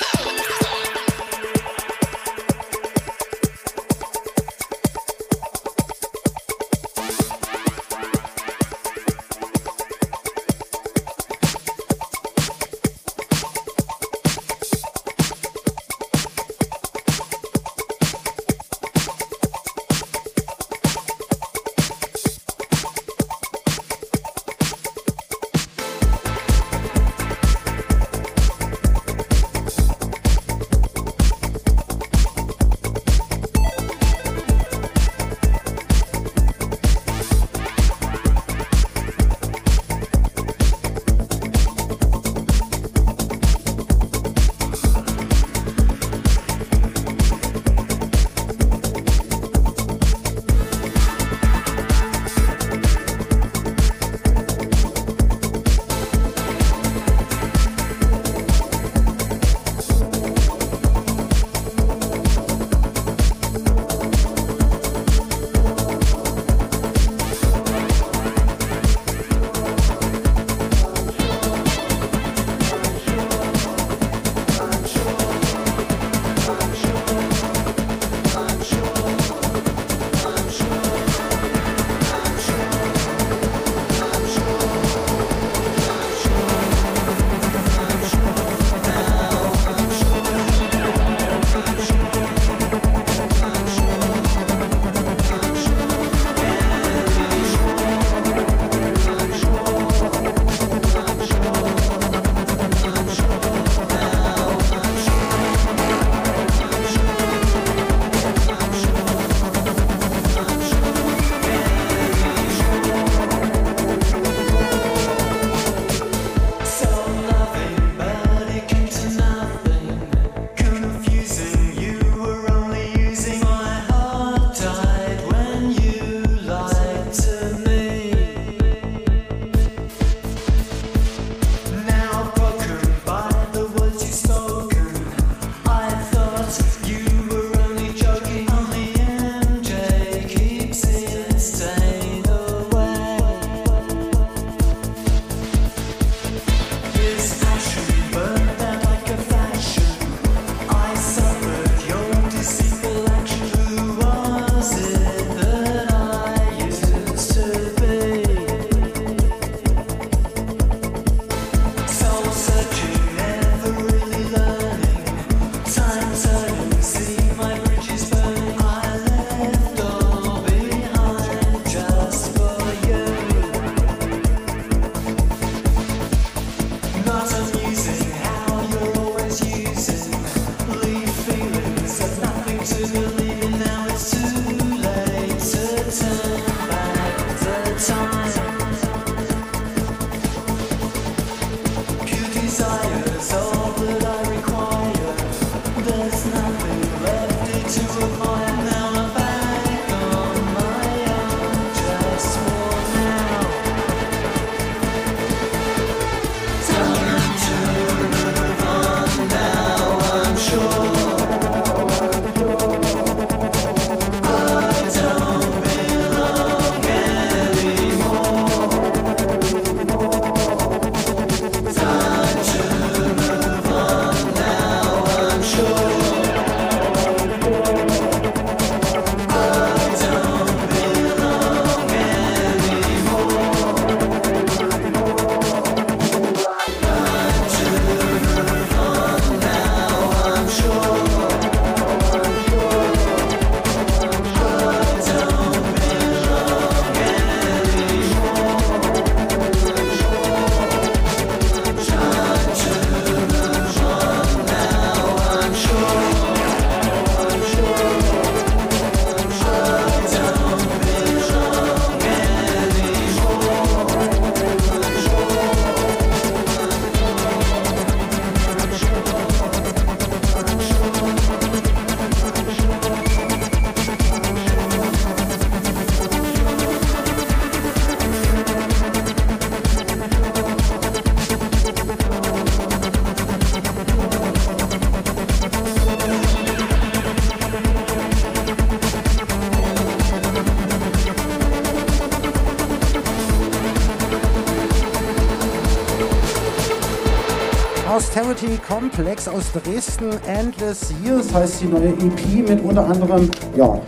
Austerity Complex aus Dresden. Endless Years heißt die neue EP mit unter anderem ja,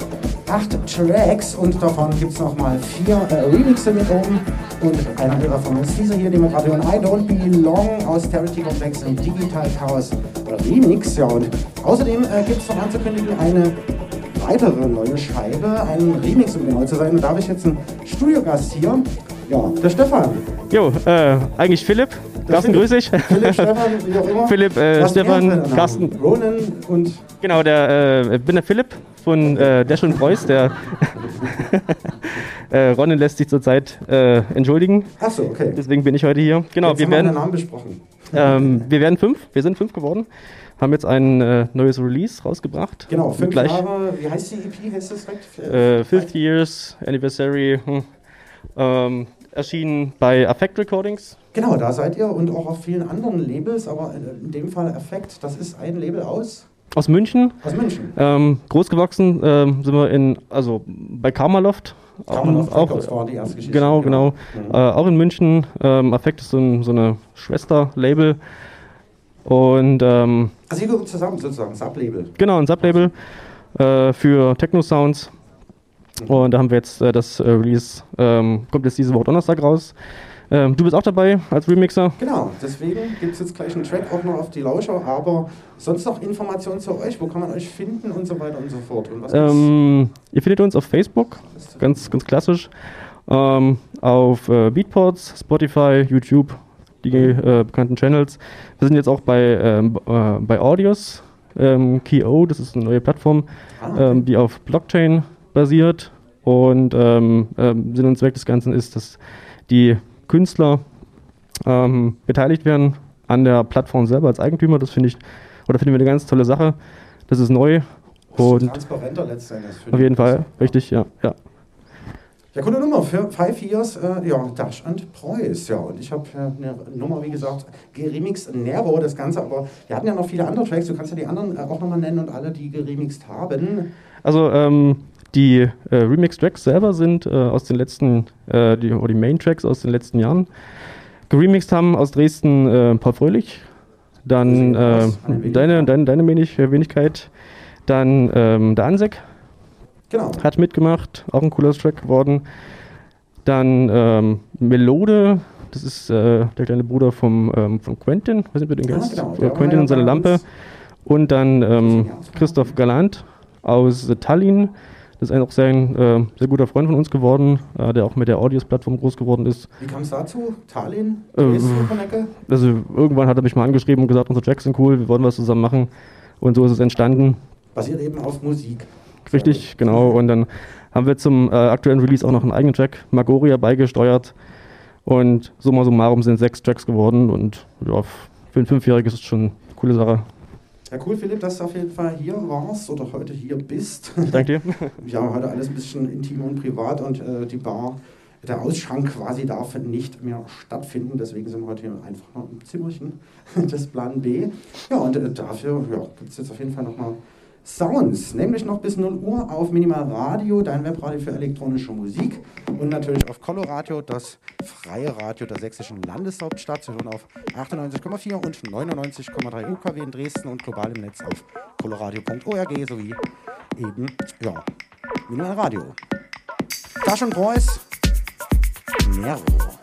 acht Tracks und davon gibt es nochmal vier äh, Remixe mit oben. Und einer davon ist dieser hier, den wir gerade hören. I Don't Belong Austerity Complex im Digital Chaos Remix. Ja, und außerdem äh, gibt es noch anzukündigen eine weitere neue Scheibe, einen Remix, um genau zu sein. Und da habe ich jetzt einen Studiogast hier. Ja, der Stefan. Jo, äh, eigentlich Philipp. Carsten, grüß dich. Philipp, Stefan, wie auch immer. Philipp, äh, Stefan. Carsten. Ronan und Genau, der äh, bin der Philipp von äh, Dash und Preuß. Der <laughs> äh, Ronnen lässt sich zurzeit äh, entschuldigen. Achso, okay. Deswegen bin ich heute hier. Genau, Jetzt wir haben wir werden, Namen besprochen. ähm, wir werden fünf. Wir sind fünf geworden. Haben jetzt ein äh, neues Release rausgebracht. Genau, fünf Gleich, Jahre, wie heißt die EP? Heißt das direkt? Äh, 50 Years Anniversary. Hm, ähm, erschienen bei Affect Recordings. Genau, da seid ihr und auch auf vielen anderen Labels, aber in dem Fall Effekt, das ist ein Label aus, Aus München. aus München. Ähm, groß gewachsen ähm, sind wir in, also bei Karmaloft. Karmaloft auch, Records war die erste Geschichte. Genau, genau. Mhm. Äh, auch in München. Ähm, Affect ist so, ein, so eine Schwester-Label. Und ähm, Also gehört zusammen sozusagen, Sublabel. genau, ein Sublabel äh, für Techno-Sounds. Und da haben wir jetzt äh, das äh, Release, ähm, kommt jetzt diese Woche Donnerstag raus. Ähm, du bist auch dabei als Remixer. Genau, deswegen gibt es jetzt gleich einen Track auch noch auf die Lauscher, aber sonst noch Informationen zu euch, wo kann man euch finden und so weiter und so fort. Und was? Ähm, ihr findet uns auf Facebook, ganz, ganz klassisch. Ähm, auf äh, Beatports, Spotify, YouTube, die äh, bekannten Channels. Wir sind jetzt auch bei, ähm, äh, bei Audios, ähm, Key.O, das ist eine neue Plattform, Ah, okay. ähm, die auf Blockchain basiert. Und ähm, ähm, Sinn und Zweck des Ganzen ist, dass die Künstler ähm, beteiligt werden an der Plattform selber als Eigentümer. Das finde ich, oder finden wir eine ganz tolle Sache. Das ist neu. Und transparenter letztendlich. auf jeden Fall, richtig, ja. ja. Ja, coole Nummer für Five Years, äh, ja, Dash and Preuß, ja. Und ich habe äh, eine Nummer, wie gesagt, geremixed, Nero, das Ganze, aber wir hatten ja noch viele andere Tracks, du kannst ja die anderen äh, auch nochmal nennen und alle, die geremixed haben. Also ähm, die äh, Remix-Tracks selber sind äh, aus den letzten, äh, die, oder die Main-Tracks aus den letzten Jahren. Geremixed haben aus Dresden äh, Paul Fröhlich, dann äh, deine, Wenigkeit. deine, deine Wenig, äh, Wenigkeit, dann ähm, der Ansek Genau. hat mitgemacht, auch ein cooler Track geworden. Dann ähm, Melode, das ist der kleine Bruder vom, ähm, von Quentin, weiß nicht, du den Ah, kennst. genau, Quentin und seine Lampe. Und dann ähm. Christoph Galant aus Tallinn. Ist auch sehr, ein äh, sehr guter Freund von uns geworden, äh, der auch mit der Audios-Plattform groß geworden ist. Wie kam es dazu? Tallinn? Äh? Also irgendwann hat er mich mal angeschrieben und gesagt, unsere Tracks sind cool, wir wollen was zusammen machen. Und so ist es entstanden. Basiert eben auf Musik. Richtig, genau. Und dann haben wir zum äh, aktuellen Release auch noch einen eigenen Track, Magoria, beigesteuert. Und summa summarum sind sechs Tracks geworden. Und ja, für ein Fünfjähriges ist es schon eine coole Sache. Ja, cool, Philipp, dass du auf jeden Fall hier warst oder heute hier bist. Danke dir. <laughs> Ja, heute alles ein bisschen intim und privat und äh, die Bar, der Ausschank quasi darf nicht mehr stattfinden. Deswegen sind wir heute hier einfach noch im Zimmerchen <laughs> des Plan B. Ja, und äh, dafür ja, gibt es jetzt auf jeden Fall nochmal Sounds, nämlich noch bis 0 Uhr auf Minimal Radio, dein Webradio für elektronische Musik und natürlich auf Coloradio, das freie Radio der sächsischen Landeshauptstadt. Zu hören auf 98,4 und 99,3 UKW in Dresden und global im Netz auf coloradio.org sowie eben, ja, Minimal Radio. Tasch und Preuß, Nero.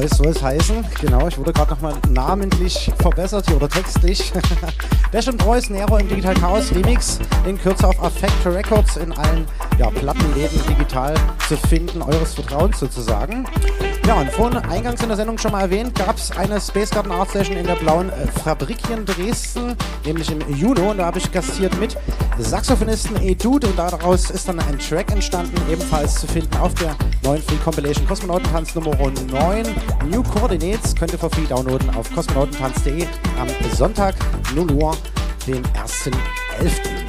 Preuß soll es heißen. Genau, ich wurde gerade nochmal namentlich verbessert hier oder textlich. <laughs> Dash and Preuß, Nero im Digital Chaos Remix. In Kürze auf Affect Records in allen ja, Plattenläden digital zu finden, eures Vertrauens sozusagen. Ja, und vorhin eingangs in der Sendung schon mal erwähnt, gab es eine Space Garden Art Session in der blauen äh, Fabrik hier in Dresden, nämlich im Juni. Und da habe ich gastiert mit Saxophonisten E-Dude und daraus ist dann ein Track entstanden, ebenfalls zu finden auf der neuen Free Compilation Kosmonautentanz Nummer 9. New Coordinates könnt ihr für Free downloaden auf kosmonautentanz.de am Sonntag 0 Uhr, den 1.11.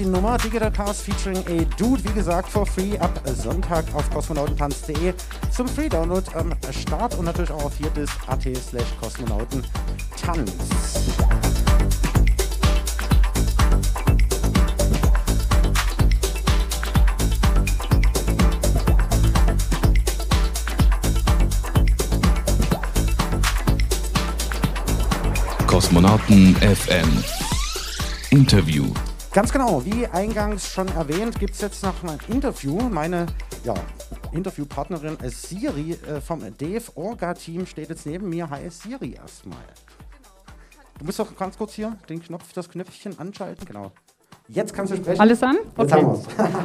die Nummer. Digital Cars featuring a Dude, wie gesagt, for free ab Sonntag auf kosmonautentanz.de zum Free Download am Start und natürlich auch auf viertes.at slash kosmonautentanz. Kosmonauten Kosmonauten FM. Interview. Ganz genau, wie eingangs schon erwähnt, gibt es jetzt noch ein Interview. Meine ja, Interviewpartnerin Siri äh, vom Dave Orga Team steht jetzt neben mir. Hi Siri erstmal. Du musst doch ganz kurz hier den Knopf, das Knöpfchen anschalten. Genau. Jetzt kannst du sprechen. Alles an? Jetzt Okay. haben wir's. <laughs>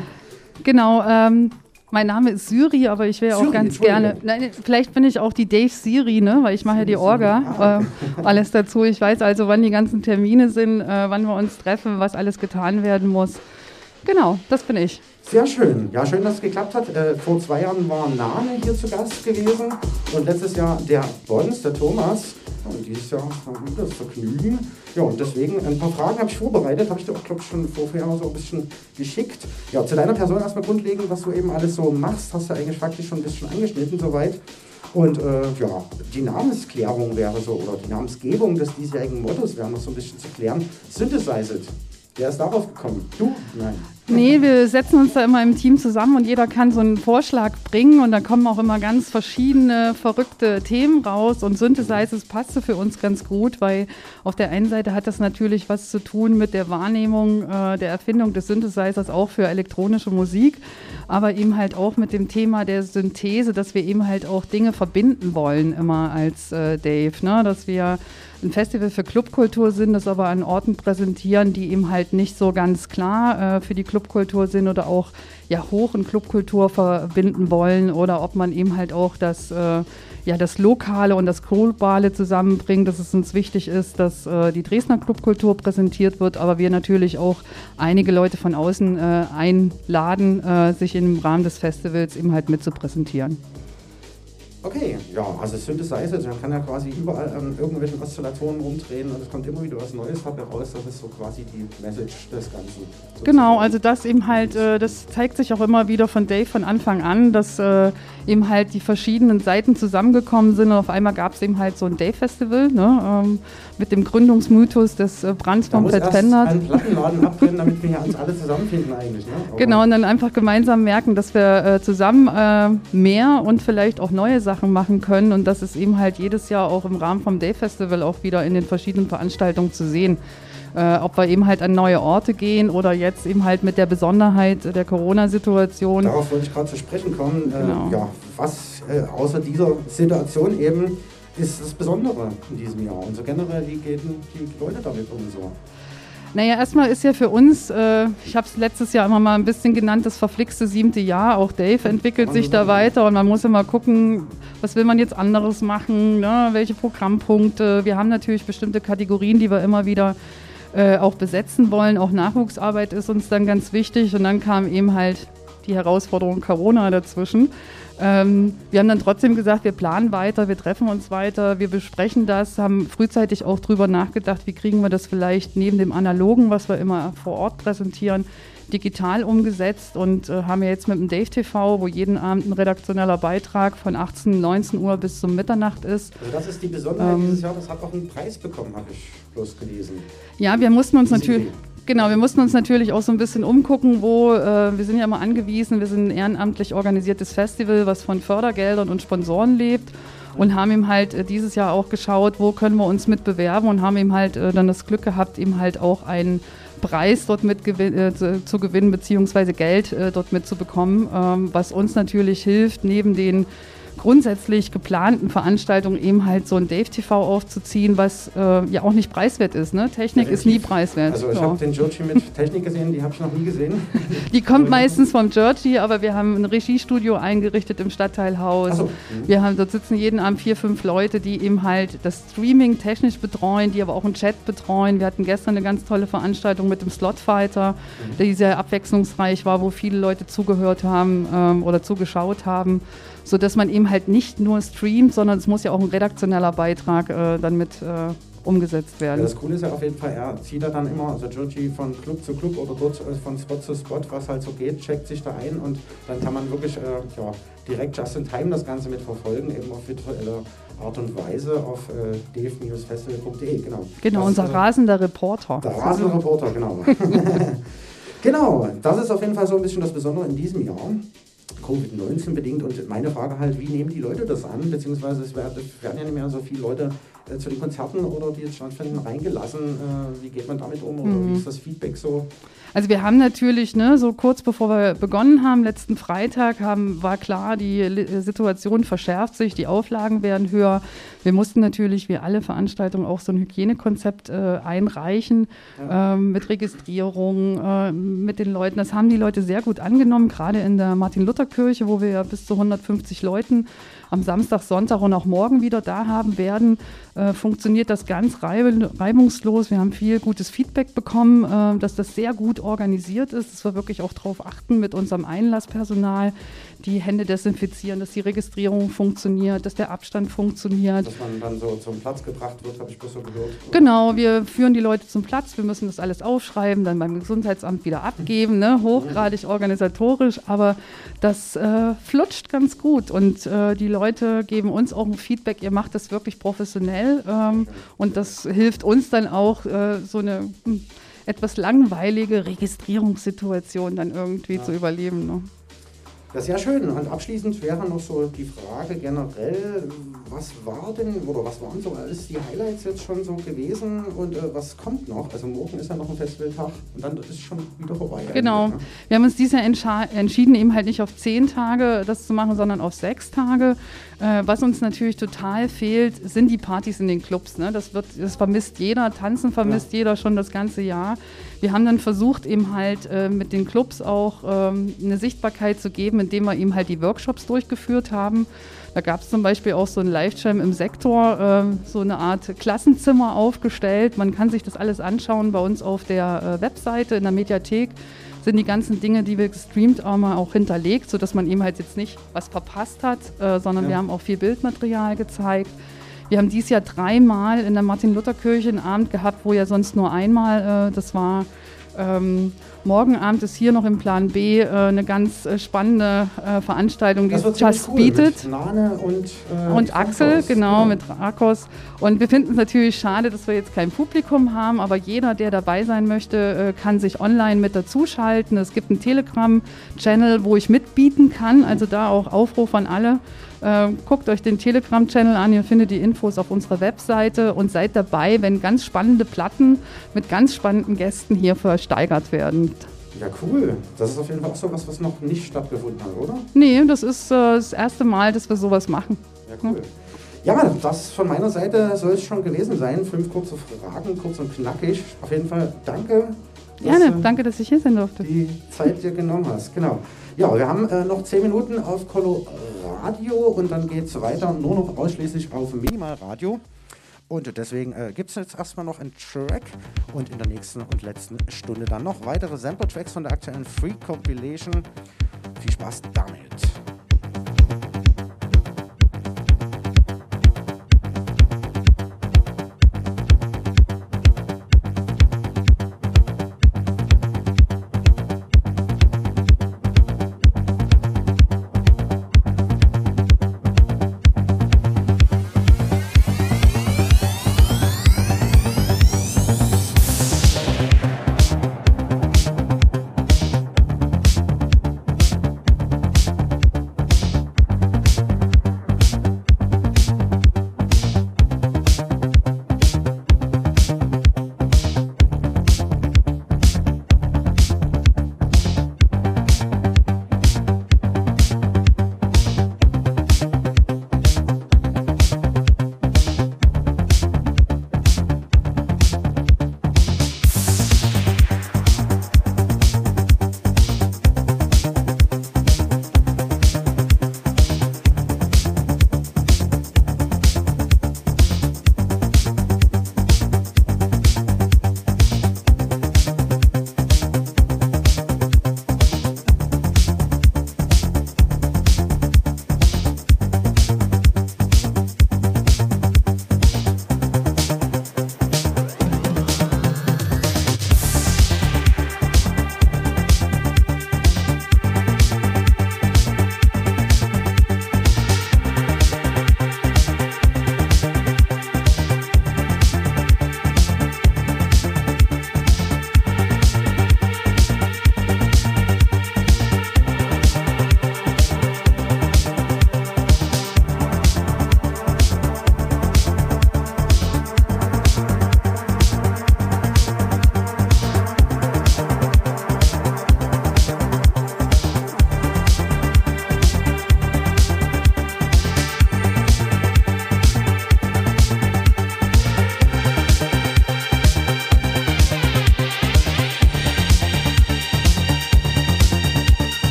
Genau, ähm, mein Name ist Syri, aber ich wäre auch ganz gerne. Nein, vielleicht bin ich auch die Dave Siri, ne? Weil ich mache ja die Orga. Äh, alles dazu. Ich weiß also, wann die ganzen Termine sind, äh, wann wir uns treffen, was alles getan werden muss. Genau, das bin ich. Sehr schön. Ja, schön, dass es geklappt hat. Äh, vor zwei Jahren war Nane hier zu Gast gewesen und letztes Jahr der Bons, der Thomas. Und dieses Jahr haben wir das Vergnügen. Ja, und deswegen ein paar Fragen habe ich vorbereitet, habe ich dir auch, glaube ich, schon vorher so ein bisschen geschickt. Ja, zu deiner Person erstmal grundlegend, was du eben alles so machst, hast du eigentlich faktisch schon ein bisschen angeschnitten soweit. Und äh, ja, die Namensklärung wäre so, oder die Namensgebung des diesjährigen Mottos wäre noch so ein bisschen zu klären. Synthesized. Wer ist darauf gekommen? Du? Nein. Nee, wir setzen uns da immer im Team zusammen und jeder kann so einen Vorschlag bringen und da kommen auch immer ganz verschiedene verrückte Themen raus und Synthesizers passte für uns ganz gut, weil auf der einen Seite hat das natürlich was zu tun mit der Wahrnehmung äh, der Erfindung des Synthesizers auch für elektronische Musik, aber eben halt auch mit dem Thema der Synthese, dass wir eben halt auch Dinge verbinden wollen immer als äh, Dave, ne? dass wir ein Festival für Clubkultur sind, das aber an Orten präsentieren, die eben halt nicht so ganz klar äh, für die Clubkultur sind oder auch ja hoch und Clubkultur verbinden wollen oder ob man eben halt auch das äh, ja das Lokale und das Globale zusammenbringt, dass es uns wichtig ist, dass äh, die Dresdner Clubkultur präsentiert wird, aber wir natürlich auch einige Leute von außen äh, einladen, äh, sich im Rahmen des Festivals eben halt mit zu präsentieren. Okay, ja, also Synthesizer, man kann ja quasi überall an irgendwelchen Oszillatoren rumdrehen und es kommt immer wieder was Neues dabei raus. Das ist so quasi die Message des Ganzen. Genau, also das eben halt, äh, das zeigt sich auch immer wieder von Dave von Anfang an, dass äh, eben halt die verschiedenen Seiten zusammengekommen sind und auf einmal gab es eben halt so ein Dave-Festival ne, ähm, mit dem Gründungsmythos des äh, Brands von erst Pendert. einen Plattenladen abbrennen, damit wir hier uns alle zusammenfinden eigentlich. Ne? Genau, und dann einfach gemeinsam merken, dass wir äh, zusammen äh, mehr und vielleicht auch neue Sachen machen können. Und das ist eben halt jedes Jahr auch im Rahmen vom Day Festival auch wieder in den verschiedenen Veranstaltungen zu sehen. Äh, ob wir eben halt an neue Orte gehen oder jetzt eben halt mit der Besonderheit der Corona-Situation. Darauf wollte ich gerade zu sprechen kommen. Genau. Äh, ja, was äh, außer dieser Situation eben ist das Besondere in diesem Jahr? Und so generell, wie gehen die Leute damit um so? Naja, erstmal ist ja für uns, äh, ich habe es letztes Jahr immer mal ein bisschen genannt, das verflixte siebte Jahr. Auch Dave entwickelt sich da weiter und man muss immer gucken, was will man jetzt anderes machen, ne? welche Programmpunkte. Wir haben natürlich bestimmte Kategorien, die wir immer wieder äh, auch besetzen wollen. Auch Nachwuchsarbeit ist uns dann ganz wichtig und dann kam eben halt die Herausforderung Corona dazwischen. Ähm, wir haben dann trotzdem gesagt, wir planen weiter, wir treffen uns weiter, wir besprechen das, haben frühzeitig auch drüber nachgedacht, wie kriegen wir das vielleicht neben dem Analogen, was wir immer vor Ort präsentieren, digital umgesetzt und äh, haben ja jetzt mit dem Dave TV, wo jeden Abend ein redaktioneller Beitrag von 18, 19 Uhr bis zum Mitternacht ist. Also das ist die Besonderheit Ähm, dieses Jahr, das hat auch einen Preis bekommen, habe ich bloß gelesen. Ja, wir mussten uns natürlich. Genau, wir mussten uns natürlich auch so ein bisschen umgucken, wo äh, wir sind ja immer angewiesen, wir sind ein ehrenamtlich organisiertes Festival, was von Fördergeldern und Sponsoren lebt und haben eben halt äh, dieses Jahr auch geschaut, wo können wir uns mit bewerben und haben eben halt äh, dann das Glück gehabt, eben halt auch einen Preis dort mit äh, zu, zu gewinnen, beziehungsweise Geld äh, dort mitzubekommen, ähm, was uns natürlich hilft, neben den grundsätzlich geplanten Veranstaltungen eben halt so ein Dave TV aufzuziehen, was äh, ja auch nicht preiswert ist. Ne? Technik ist nie preiswert. Also ich ja. habe den Georgie mit Technik gesehen, die habe ich noch nie gesehen. <laughs> Die kommt <laughs> meistens vom Georgie, aber wir haben ein Regiestudio eingerichtet im Stadtteilhaus. So. Wir haben, dort sitzen jeden Abend vier, fünf Leute, die eben halt das Streaming technisch betreuen, die aber auch einen Chat betreuen. Wir hatten gestern eine ganz tolle Veranstaltung mit dem Slotfighter, die sehr abwechslungsreich war, wo viele Leute zugehört haben ähm, oder zugeschaut haben, sodass man eben halt nicht nur streamt, sondern es muss ja auch ein redaktioneller Beitrag äh, dann mit äh, umgesetzt Ja, werden. das Coole ist ja auf jeden Fall, er zieht da dann immer, also Georgie von Club zu Club oder dort äh, von Spot zu Spot, was halt so geht, checkt sich da ein und dann kann man wirklich äh, ja, direkt just in time das Ganze mit verfolgen, eben auf virtuelle Art und Weise auf äh, df-festival.de, genau. Genau, Das, unser äh, rasender Reporter. Der Rasenreporter, genau. <laughs> genau, das ist auf jeden Fall so ein bisschen das Besondere in diesem Jahr. Covid-19 bedingt und meine Frage halt, wie nehmen die Leute das an? Beziehungsweise es werden, ja nicht mehr so viele Leute äh, zu den Konzerten oder die jetzt stattfinden reingelassen. Äh, wie geht man damit um oder Mhm. wie ist das Feedback so? Also wir haben natürlich, ne, so kurz bevor wir begonnen haben, letzten Freitag, haben, war klar, die Situation verschärft sich, die Auflagen werden höher. Wir mussten natürlich, wie alle Veranstaltungen, auch so ein Hygienekonzept äh, einreichen ähm, mit Registrierung, äh, mit den Leuten. Das haben die Leute sehr gut angenommen, gerade in der Martin-Luther-Kirche, wo wir ja bis zu 150 Leuten am Samstag, Sonntag und auch morgen wieder da haben werden, äh, funktioniert das ganz reib reibungslos. Wir haben viel gutes Feedback bekommen, äh, dass das sehr gut organisiert ist, dass wir wirklich auch darauf achten mit unserem Einlasspersonal, die Hände desinfizieren, dass die Registrierung funktioniert, dass der Abstand funktioniert. Dass man dann so zum Platz gebracht wird, habe ich bloß so gehört. Genau, wir führen die Leute zum Platz, wir müssen das alles aufschreiben, dann beim Gesundheitsamt wieder abgeben, ne? hochgradig organisatorisch, aber das äh, flutscht ganz gut und äh, die Leute geben uns auch ein Feedback, ihr macht das wirklich professionell ähm, und das hilft uns dann auch, äh, so eine hm, etwas langweilige Registrierungssituation dann irgendwie zu überleben. Ne? Das ist ja schön. Und abschließend wäre noch so die Frage generell, was war denn oder was waren so alles die Highlights jetzt schon so gewesen und äh, was kommt noch? Also morgen ist ja noch ein Festivaltag und dann ist schon wieder vorbei. Genau. ne? Wir haben uns dieses Jahr entschieden, eben halt nicht auf zehn Tage das zu machen, sondern auf sechs Tage. Äh, was uns natürlich total fehlt, sind die Partys in den Clubs. Ne? Das, wird, das vermisst jeder, Tanzen vermisst jeder schon das ganze Jahr. Wir haben dann versucht, eben halt äh, mit den Clubs auch ähm, eine Sichtbarkeit zu geben, indem wir eben halt die Workshops durchgeführt haben. Da gab es zum Beispiel auch so ein Live-Jam im Sektor, ähm, so eine Art Klassenzimmer aufgestellt. Man kann sich das alles anschauen bei uns auf der äh, Webseite, in der Mediathek sind die ganzen Dinge, die wir gestreamt haben, auch hinterlegt, sodass man eben halt jetzt nicht was verpasst hat, äh, sondern Ja. wir haben auch viel Bildmaterial gezeigt. Wir haben dieses Jahr dreimal in der Martin-Luther-Kirche einen Abend gehabt, wo ja sonst nur einmal, äh, das war ähm, morgen Abend ist hier noch im Plan B äh, eine ganz äh, spannende äh, Veranstaltung, die Just cool bietet. und, äh, Und Axel, genau, mit Rakos. Und wir finden es natürlich schade, dass wir jetzt kein Publikum haben, aber jeder, der dabei sein möchte, äh, kann sich online mit dazuschalten. Es gibt einen Telegram-Channel, wo ich mitbieten kann, also da auch Aufruf an alle. Äh, guckt euch den Telegram-Channel an, ihr findet die Infos auf unserer Webseite und seid dabei, wenn ganz spannende Platten mit ganz spannenden Gästen hier versteigert werden. Ja, cool. Das ist auf jeden Fall auch so was, was noch nicht stattgefunden hat, oder? Nee, das ist äh, das erste Mal, dass wir sowas machen. Ja, cool. Ja, das von meiner Seite soll es schon gewesen sein. Fünf kurze Fragen, kurz und knackig. Auf jeden Fall danke. Dass Gerne, du danke, dass ich hier sein durfte. Die Zeit dir genommen hast. Genau. Ja, wir haben äh, noch zehn Minuten auf Colo Radio und dann geht es weiter nur noch ausschließlich auf Minimal Radio. Und deswegen äh, gibt es jetzt erstmal noch einen Track und in der nächsten und letzten Stunde dann noch weitere Sample-Tracks von der aktuellen Free Compilation. Viel Spaß damit.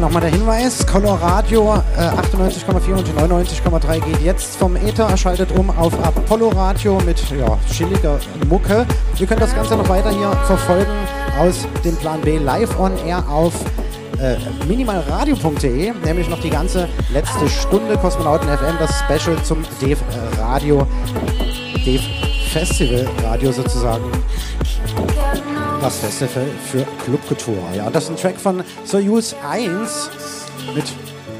Nochmal der Hinweis, Coloradio äh, 98,4 und 99,3 geht jetzt vom Ether, schaltet um auf Apollo Radio mit ja, chilliger Mucke. Ihr könnt das Ganze noch weiter hier verfolgen aus dem Plan B live on air auf äh, minimalradio.de, nämlich noch die ganze letzte Stunde Kosmonauten FM, das Special zum Dev äh, Radio, Dev Festival Radio sozusagen. Das Festival für Clubkultur. Ja, das ist ein Track von Soyuz 1 mit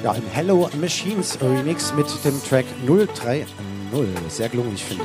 ja, im Hello Machines Remix mit dem Track 030. Sehr gelungen, ich finde.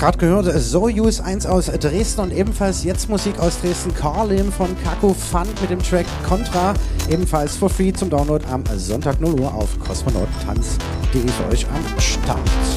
Gerade gehört, So Use 1 aus Dresden und ebenfalls jetzt Musik aus Dresden. Carlim von Kaku Fund mit dem Track Contra, ebenfalls for free zum Download am Sonntag 0 Uhr auf kosmonautentanz.de für euch am Start.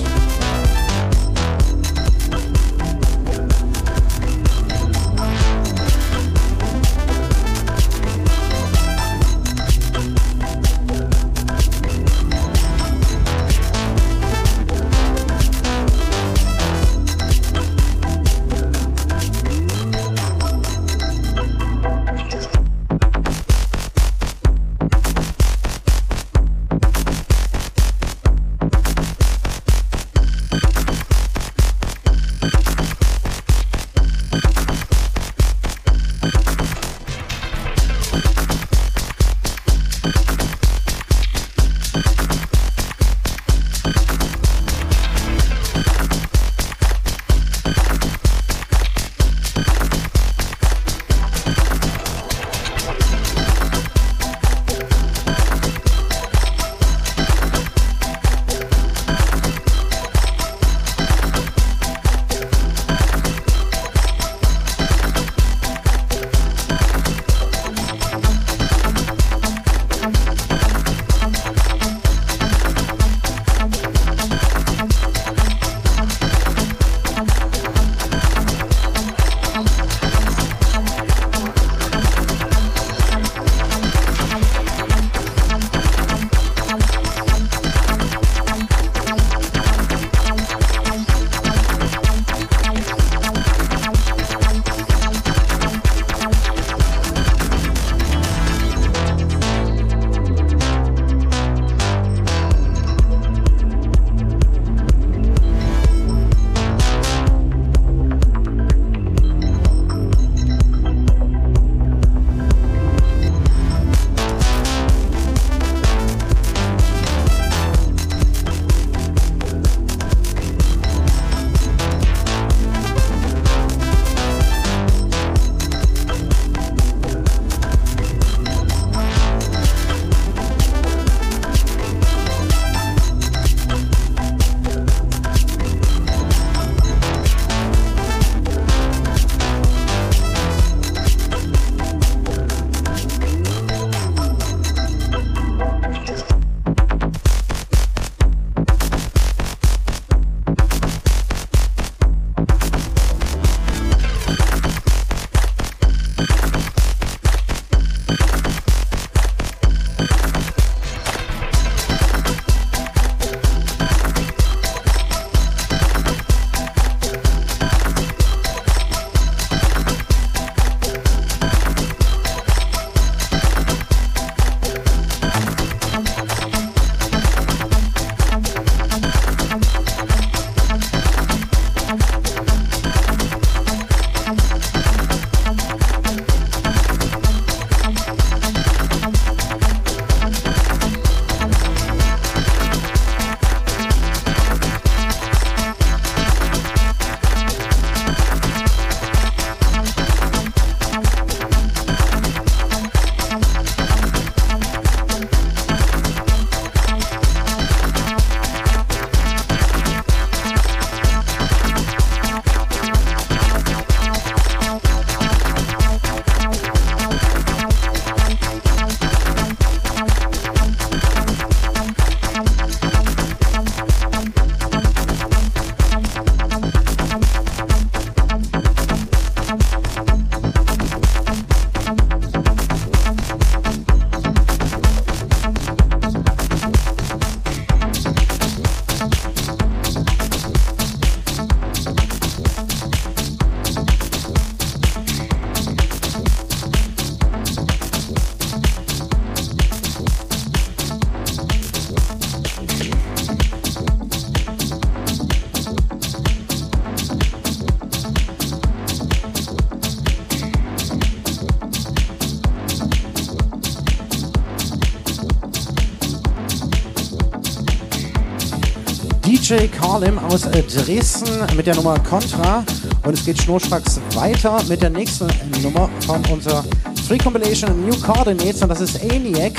DJ Carlim aus äh, Dresden mit der Nummer Contra. Und es geht schnurstracks weiter mit der nächsten Nummer von unserer Free Compilation New Coordinates. Und das ist ENIAC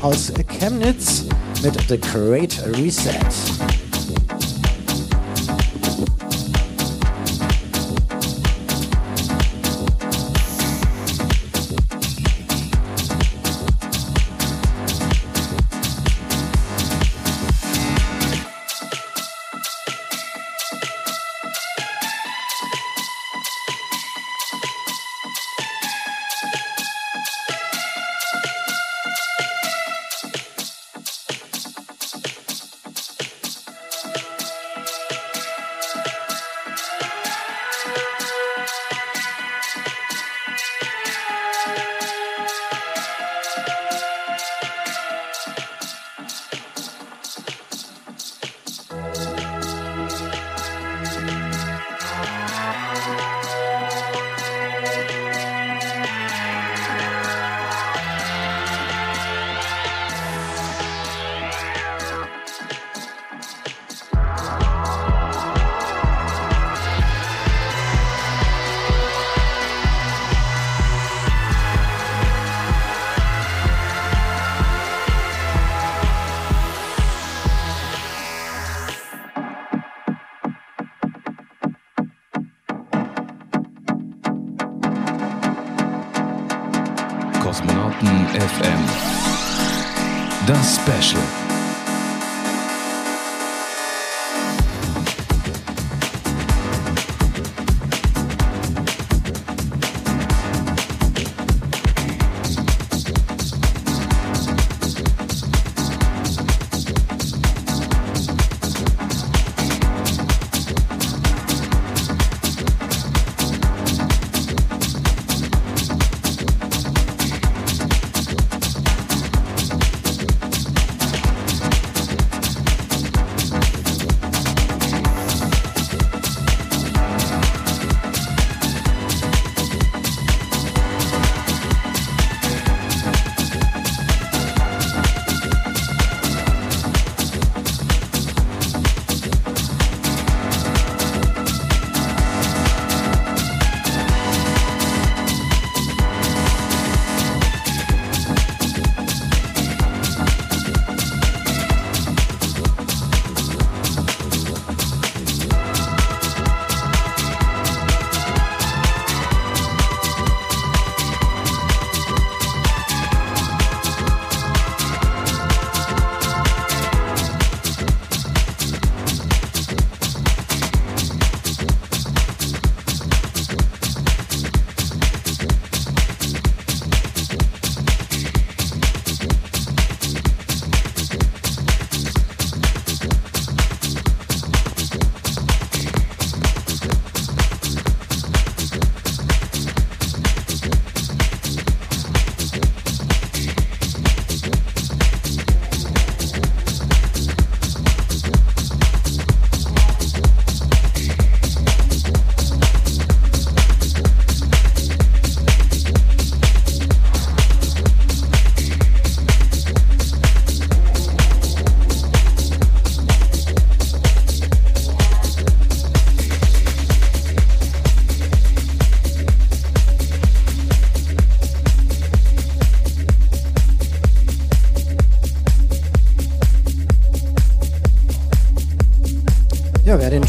aus Chemnitz mit The Great Reset.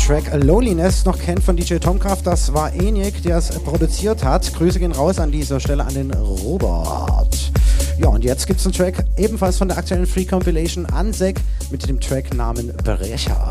Track Loneliness noch kennt von DJ Tomcraft, das war Enik, der es produziert hat. Grüße gehen raus an dieser Stelle an den Robert. Ja, und jetzt gibt es einen Track ebenfalls von der aktuellen Free Compilation Ansek mit dem Tracknamen Brecher.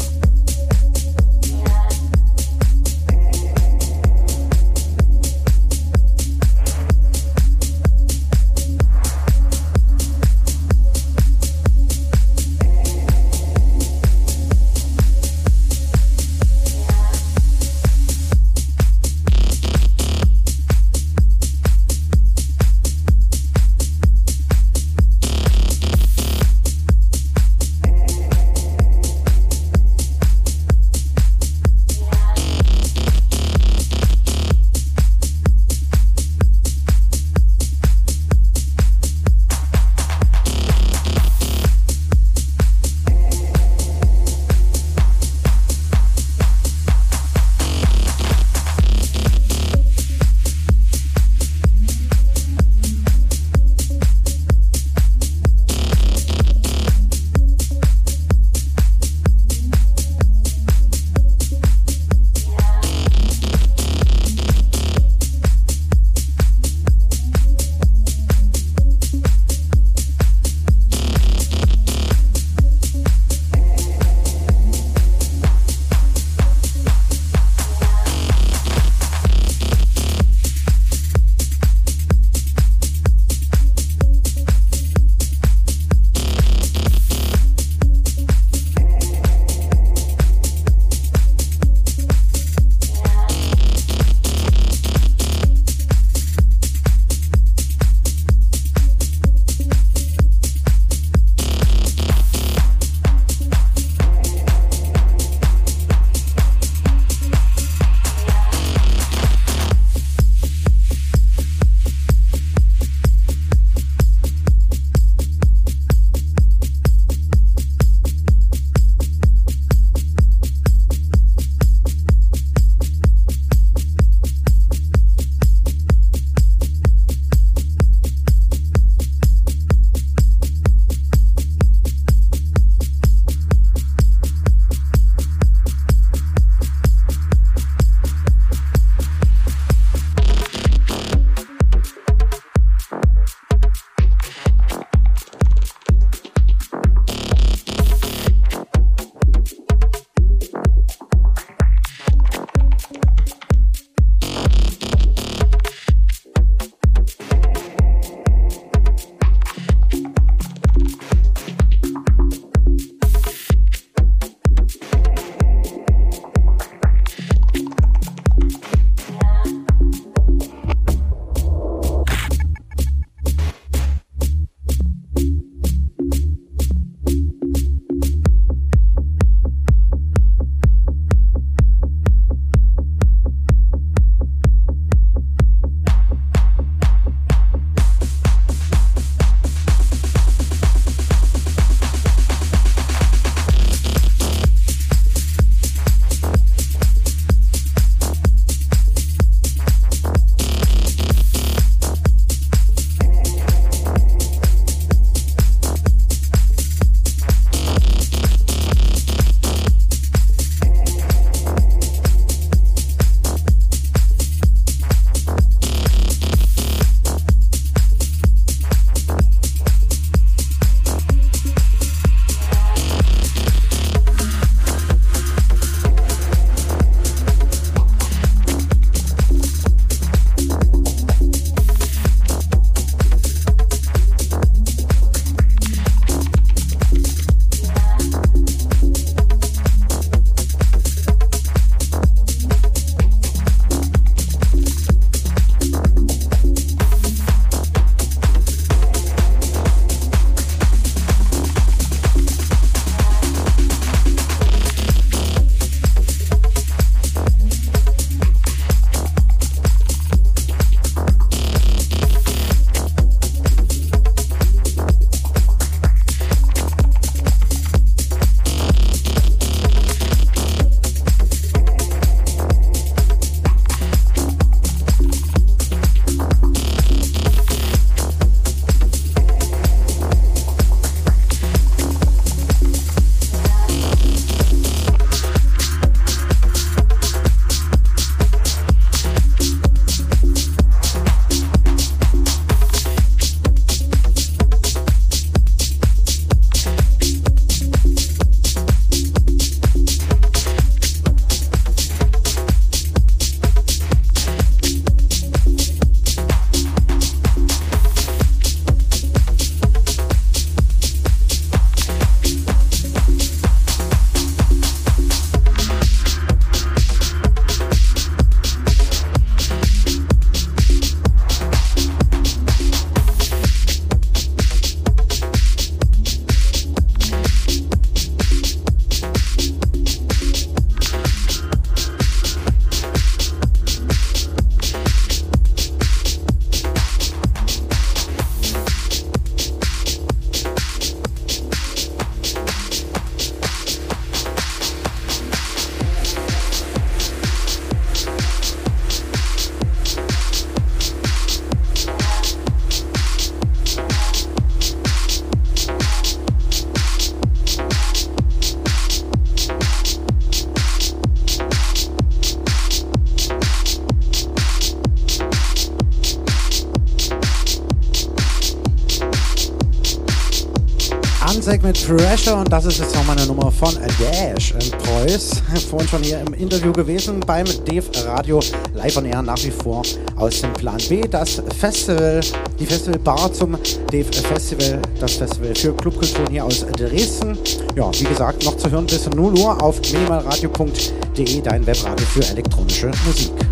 Pressure und das ist jetzt nochmal eine Nummer von Dash and Preuß. <laughs> Vorhin schon hier im Interview gewesen beim Dave Radio Live on Air nach wie vor aus dem Plan B. Das Festival, die Festivalbar zum Dave Festival, das Festival für Clubkulturen hier aus Dresden. Ja, wie gesagt, noch zu hören bis 0 Uhr auf minimalradio.de, dein Webradio für elektronische Musik.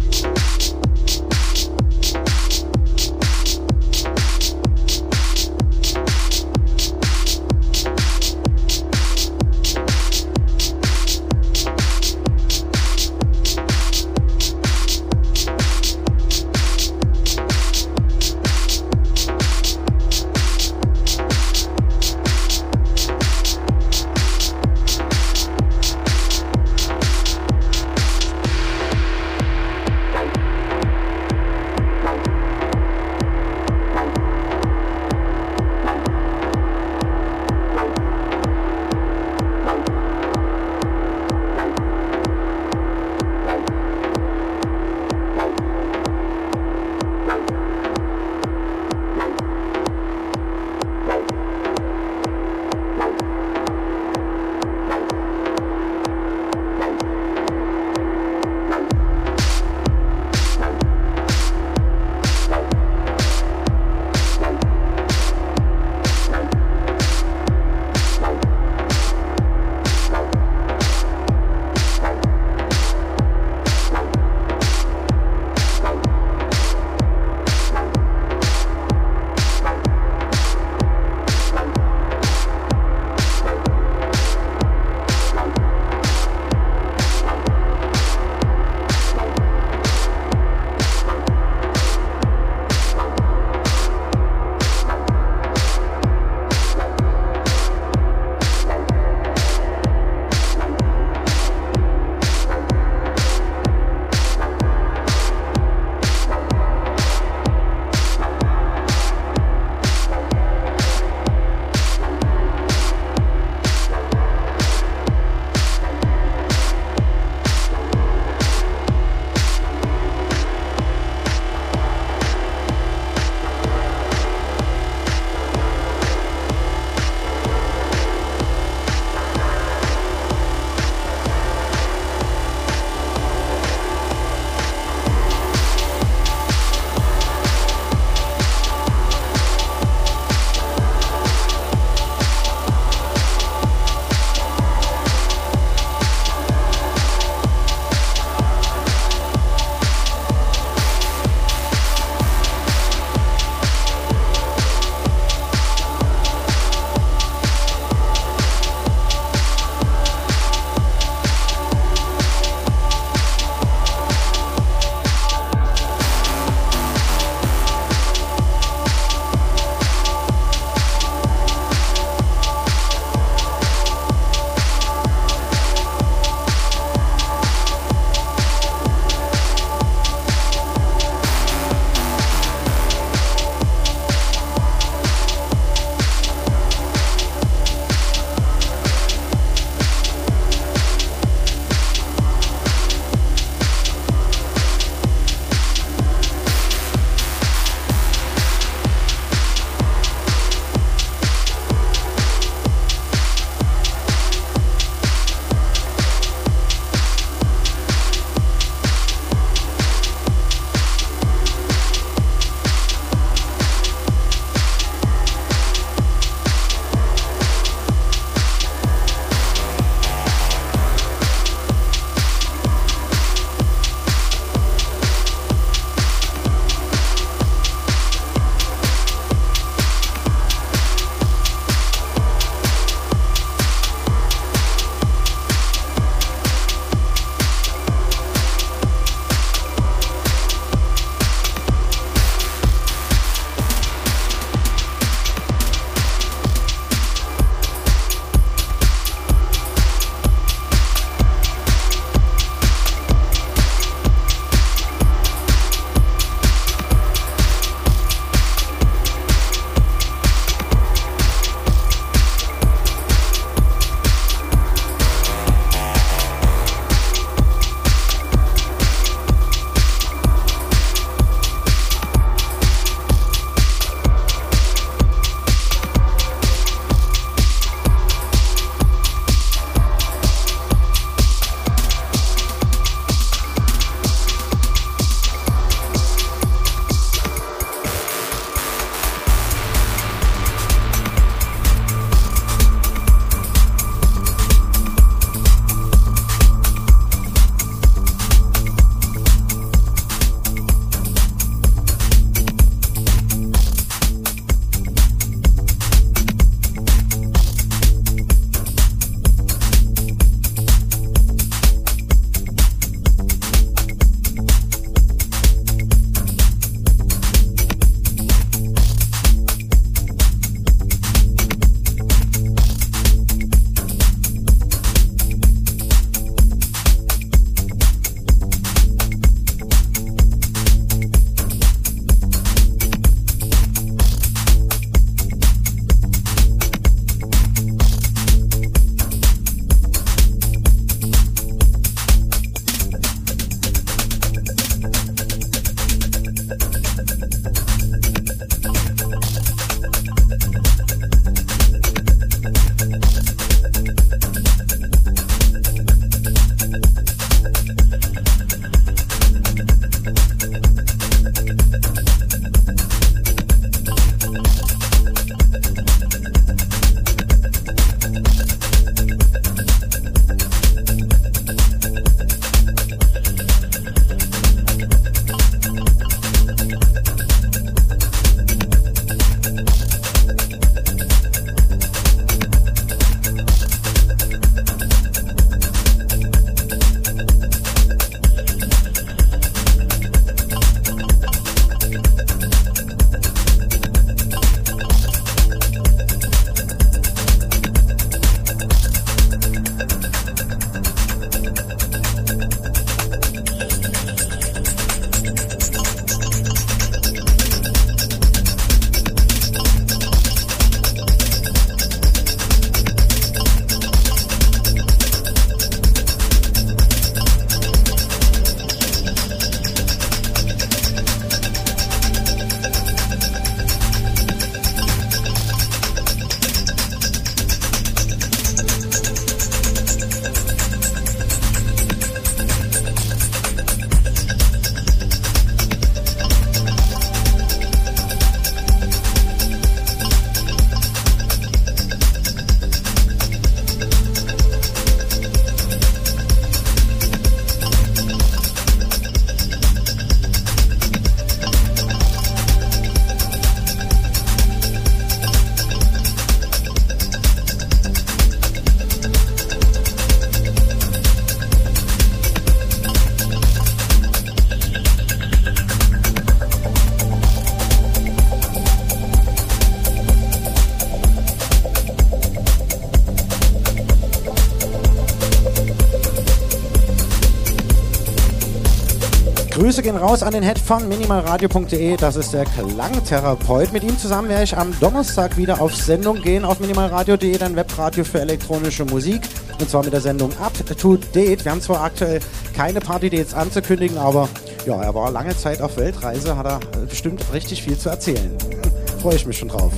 Grüße gehen raus an den Head von minimalradio.de. Das ist der Klangtherapeut. Mit ihm zusammen werde ich am Donnerstag wieder auf Sendung gehen auf minimalradio.de, dann Webradio für elektronische Musik. Und zwar mit der Sendung Up to Date. Wir haben zwar aktuell keine Party-Dates anzukündigen, aber ja, er war lange Zeit auf Weltreise, hat er bestimmt richtig viel zu erzählen. <laughs> Freue ich mich schon drauf.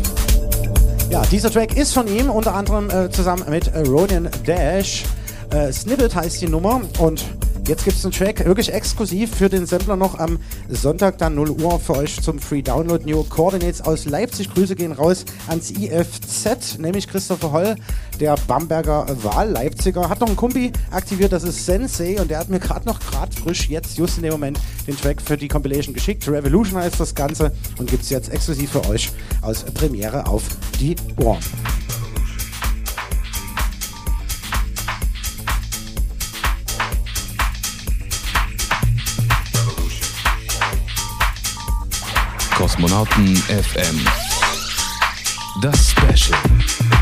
Ja, dieser Track ist von ihm, unter anderem äh, zusammen mit Rodian Dash. Äh, Snippet heißt die Nummer und jetzt gibt es einen Track wirklich exklusiv für den Sampler noch am Sonntag dann 0 Uhr für euch zum Free Download. New Coordinates aus Leipzig. Grüße gehen raus ans IFZ, nämlich Christopher Holl, der Bamberger Wahl-Leipziger. Hat noch einen Kumpi aktiviert, das ist Sensei und der hat mir gerade noch gerade frisch jetzt, just in dem Moment, den Track für die Compilation geschickt. Revolution heißt das Ganze und gibt es jetzt exklusiv für euch aus Premiere auf die Ohren. Kosmonauten FM. Das Special.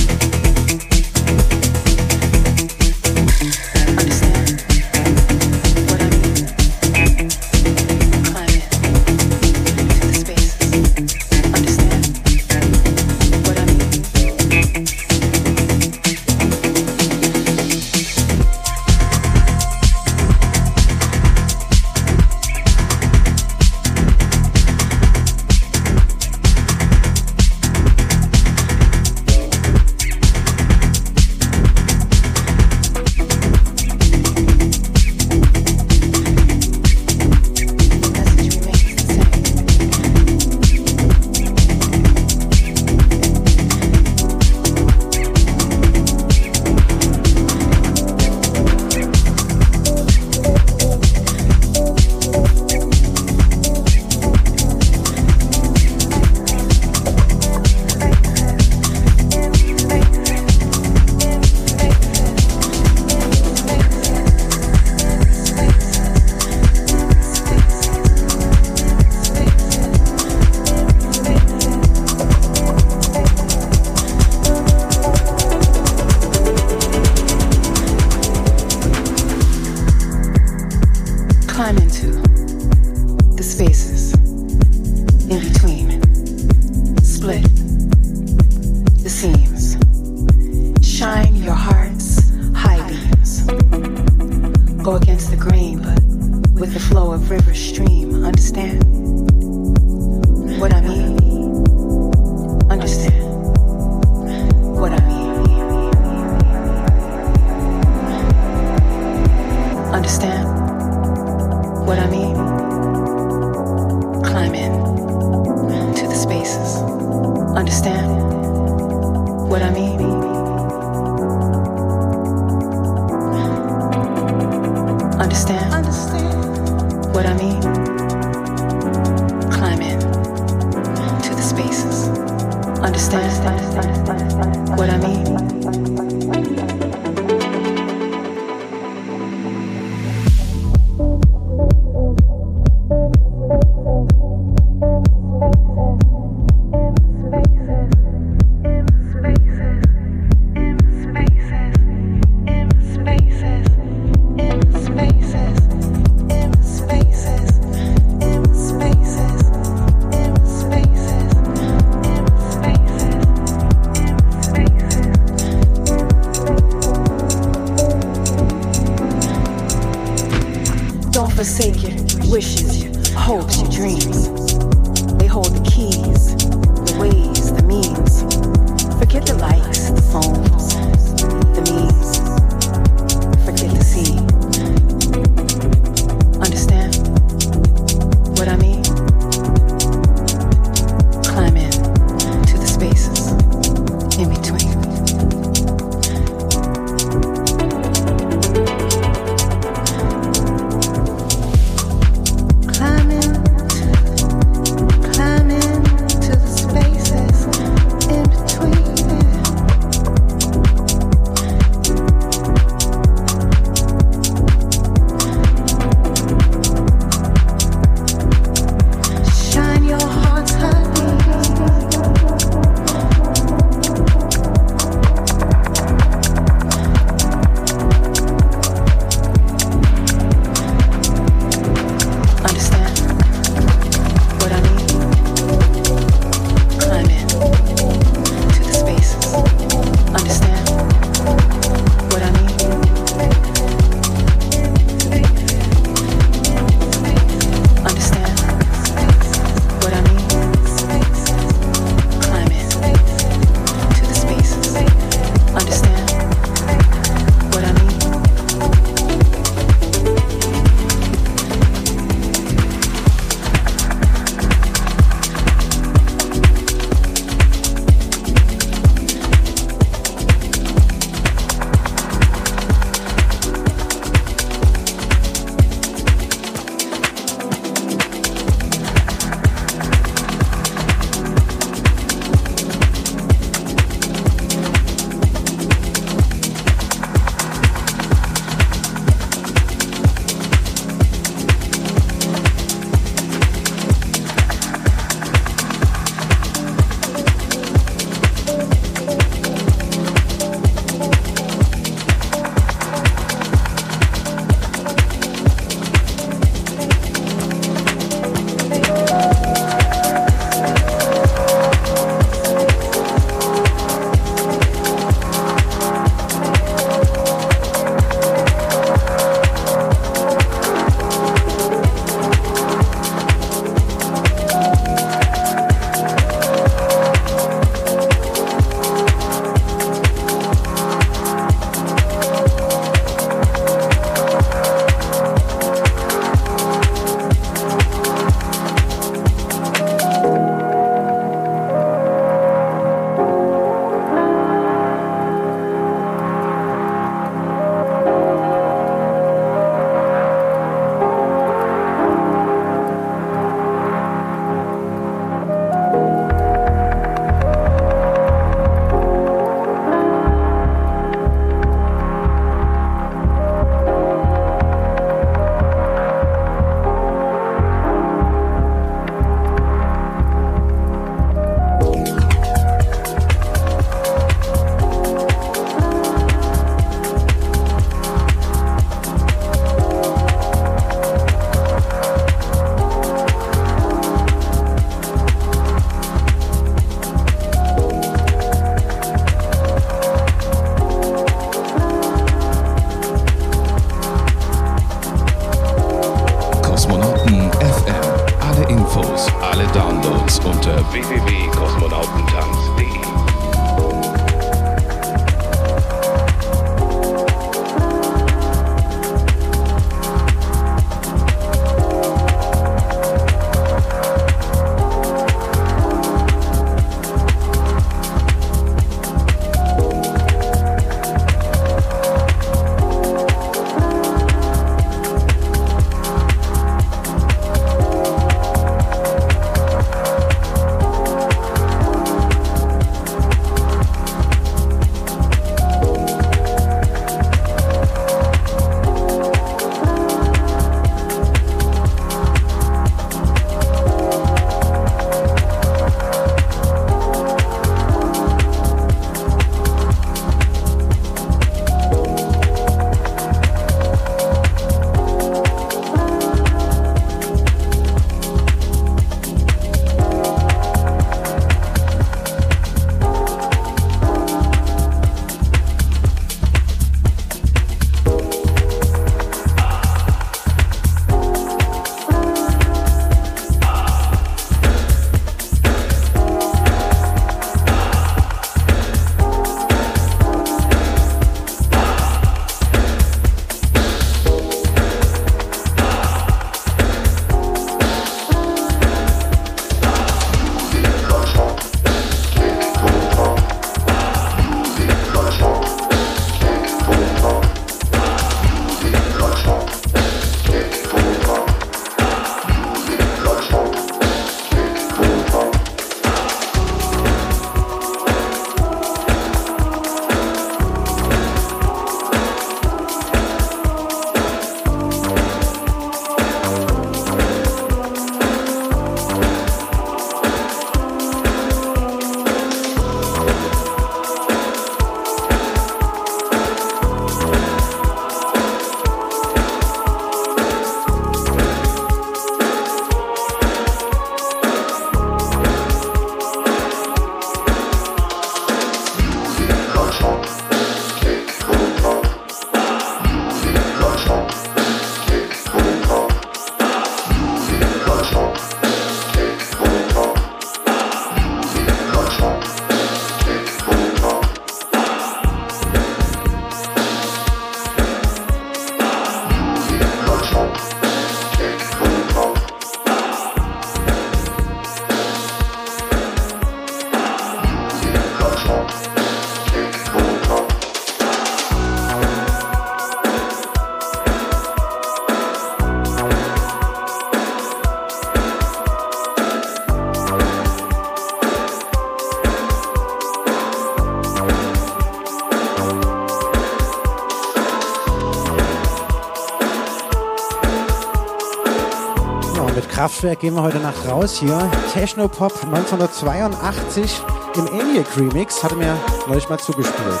Kraftwerk gehen wir heute Nacht raus hier. Technopop 1982 im ENIAC Remix hatte mir neulich mal zugespielt.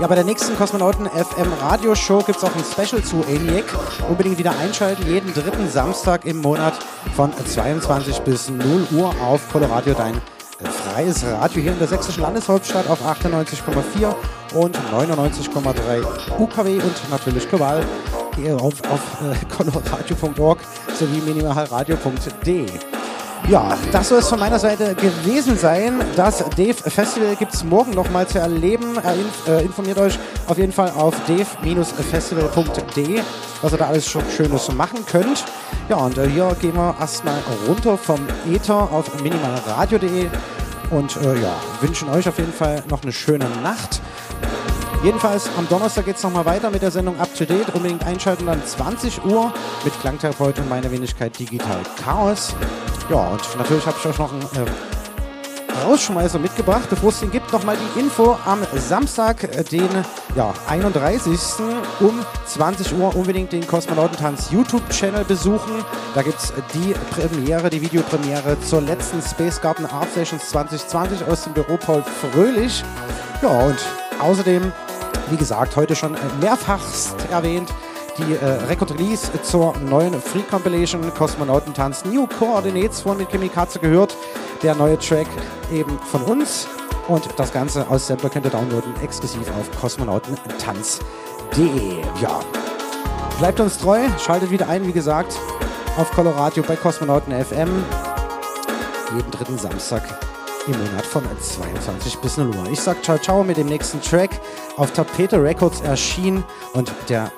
Ja, bei der nächsten Kosmonauten FM Radioshow gibt es auch ein Special zu ENIAC. Unbedingt wieder einschalten, jeden dritten Samstag im Monat von 22 bis 0 Uhr auf Coloradio, dein äh, freies Radio hier in der sächsischen Landeshauptstadt auf 98,4 und 99,3 UKW und natürlich global auf, auf äh, <laughs> coloradio.org sowie minimalradio.de. Ja, das soll es von meiner Seite gewesen sein. Das Dave Festival gibt es morgen nochmal zu erleben. Er inf äh, informiert euch auf jeden Fall auf dave-festival.de, was ihr da alles schon Schönes machen könnt. Ja, und äh, hier gehen wir erstmal runter vom Ether auf minimalradio.de und äh, ja, wünschen euch auf jeden Fall noch eine schöne Nacht. Jedenfalls am Donnerstag geht es nochmal weiter mit der Sendung Up to Date. Unbedingt einschalten dann 20 Uhr mit Klangtherapeut und meiner Wenigkeit Digital Chaos. Ja, und natürlich habe ich euch noch einen äh, Rausschmeißer mitgebracht. Bevor es den gibt, nochmal die Info am Samstag, äh, den ja, 31. um 20 Uhr unbedingt den Kosmonautentanz YouTube-Channel besuchen. Da gibt es die Premiere, die Videopremiere zur letzten Space Garden Art Sessions 2020 aus dem Büro Paul Fröhlich. Ja, und außerdem wie gesagt, heute schon mehrfachst erwähnt, die äh, Record Release zur neuen Free Compilation Kosmonautentanz New Coordinates von mit Kimikaze gehört. Der neue Track eben von uns. Und das Ganze aus Sampler könnt ihr downloaden, exklusiv auf kosmonautentanz.de. Ja, bleibt uns treu, schaltet wieder ein, wie gesagt, auf Coloradio bei Kosmonauten FM. Jeden dritten Samstag im Monat von 22 bis 0 Uhr. Ich sag ciao ciao mit dem nächsten Track auf Tapete Records erschienen und der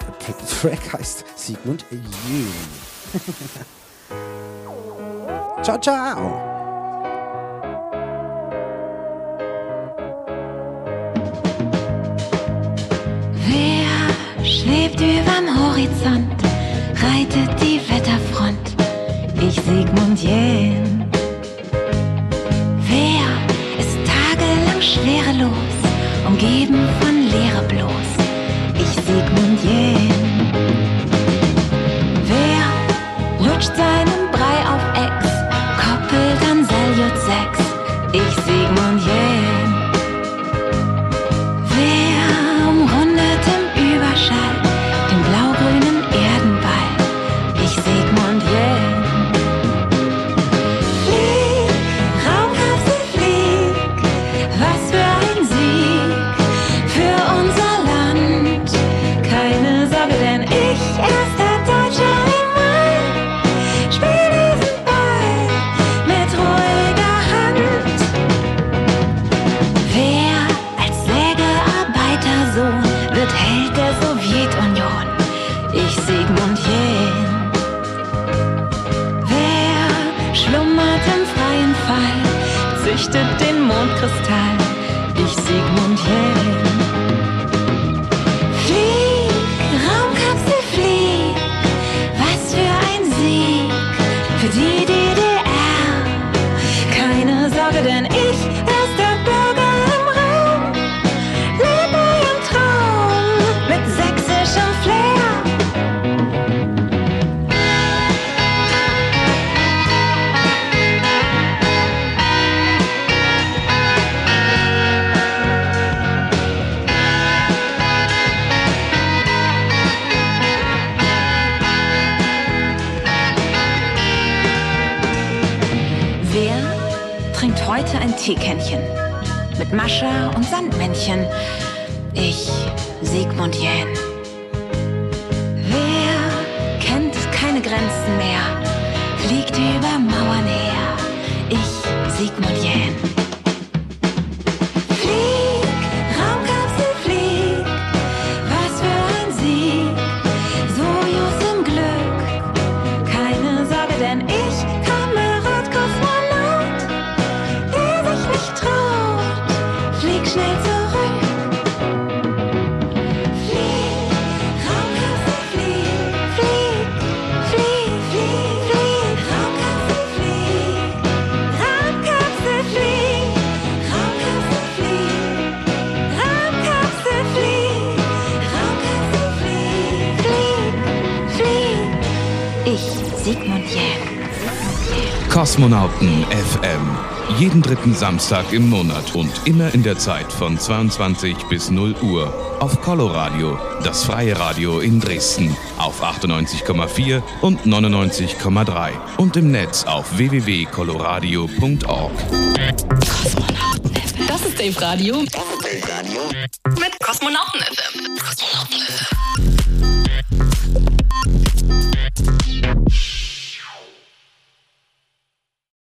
Track heißt Sigmund Jähn. <laughs> ciao ciao. Wer schwebt überm Horizont, reitet die Wetterfront? Ich Sigmund Jähn. Schwerelos, umgeben von Leere bloß? Ich Sigmund Jähn. Wer lutscht seinen Brei auf Ex, koppelt an Saljut 6? Ich Sigmund Jähn. Sandmännchen? Ich, Sigmund Jähn. Kosmonauten FM. Jeden dritten Samstag im Monat und immer in der Zeit von 22 bis 0 Uhr. Auf Coloradio, das freie Radio in Dresden. Auf 98,4 und 99,3. Und im Netz auf www.coloradio.org. Das ist Dave Radio. Das ist Dave Radio. Mit Kosmonauten FM. Kosmonauten FM.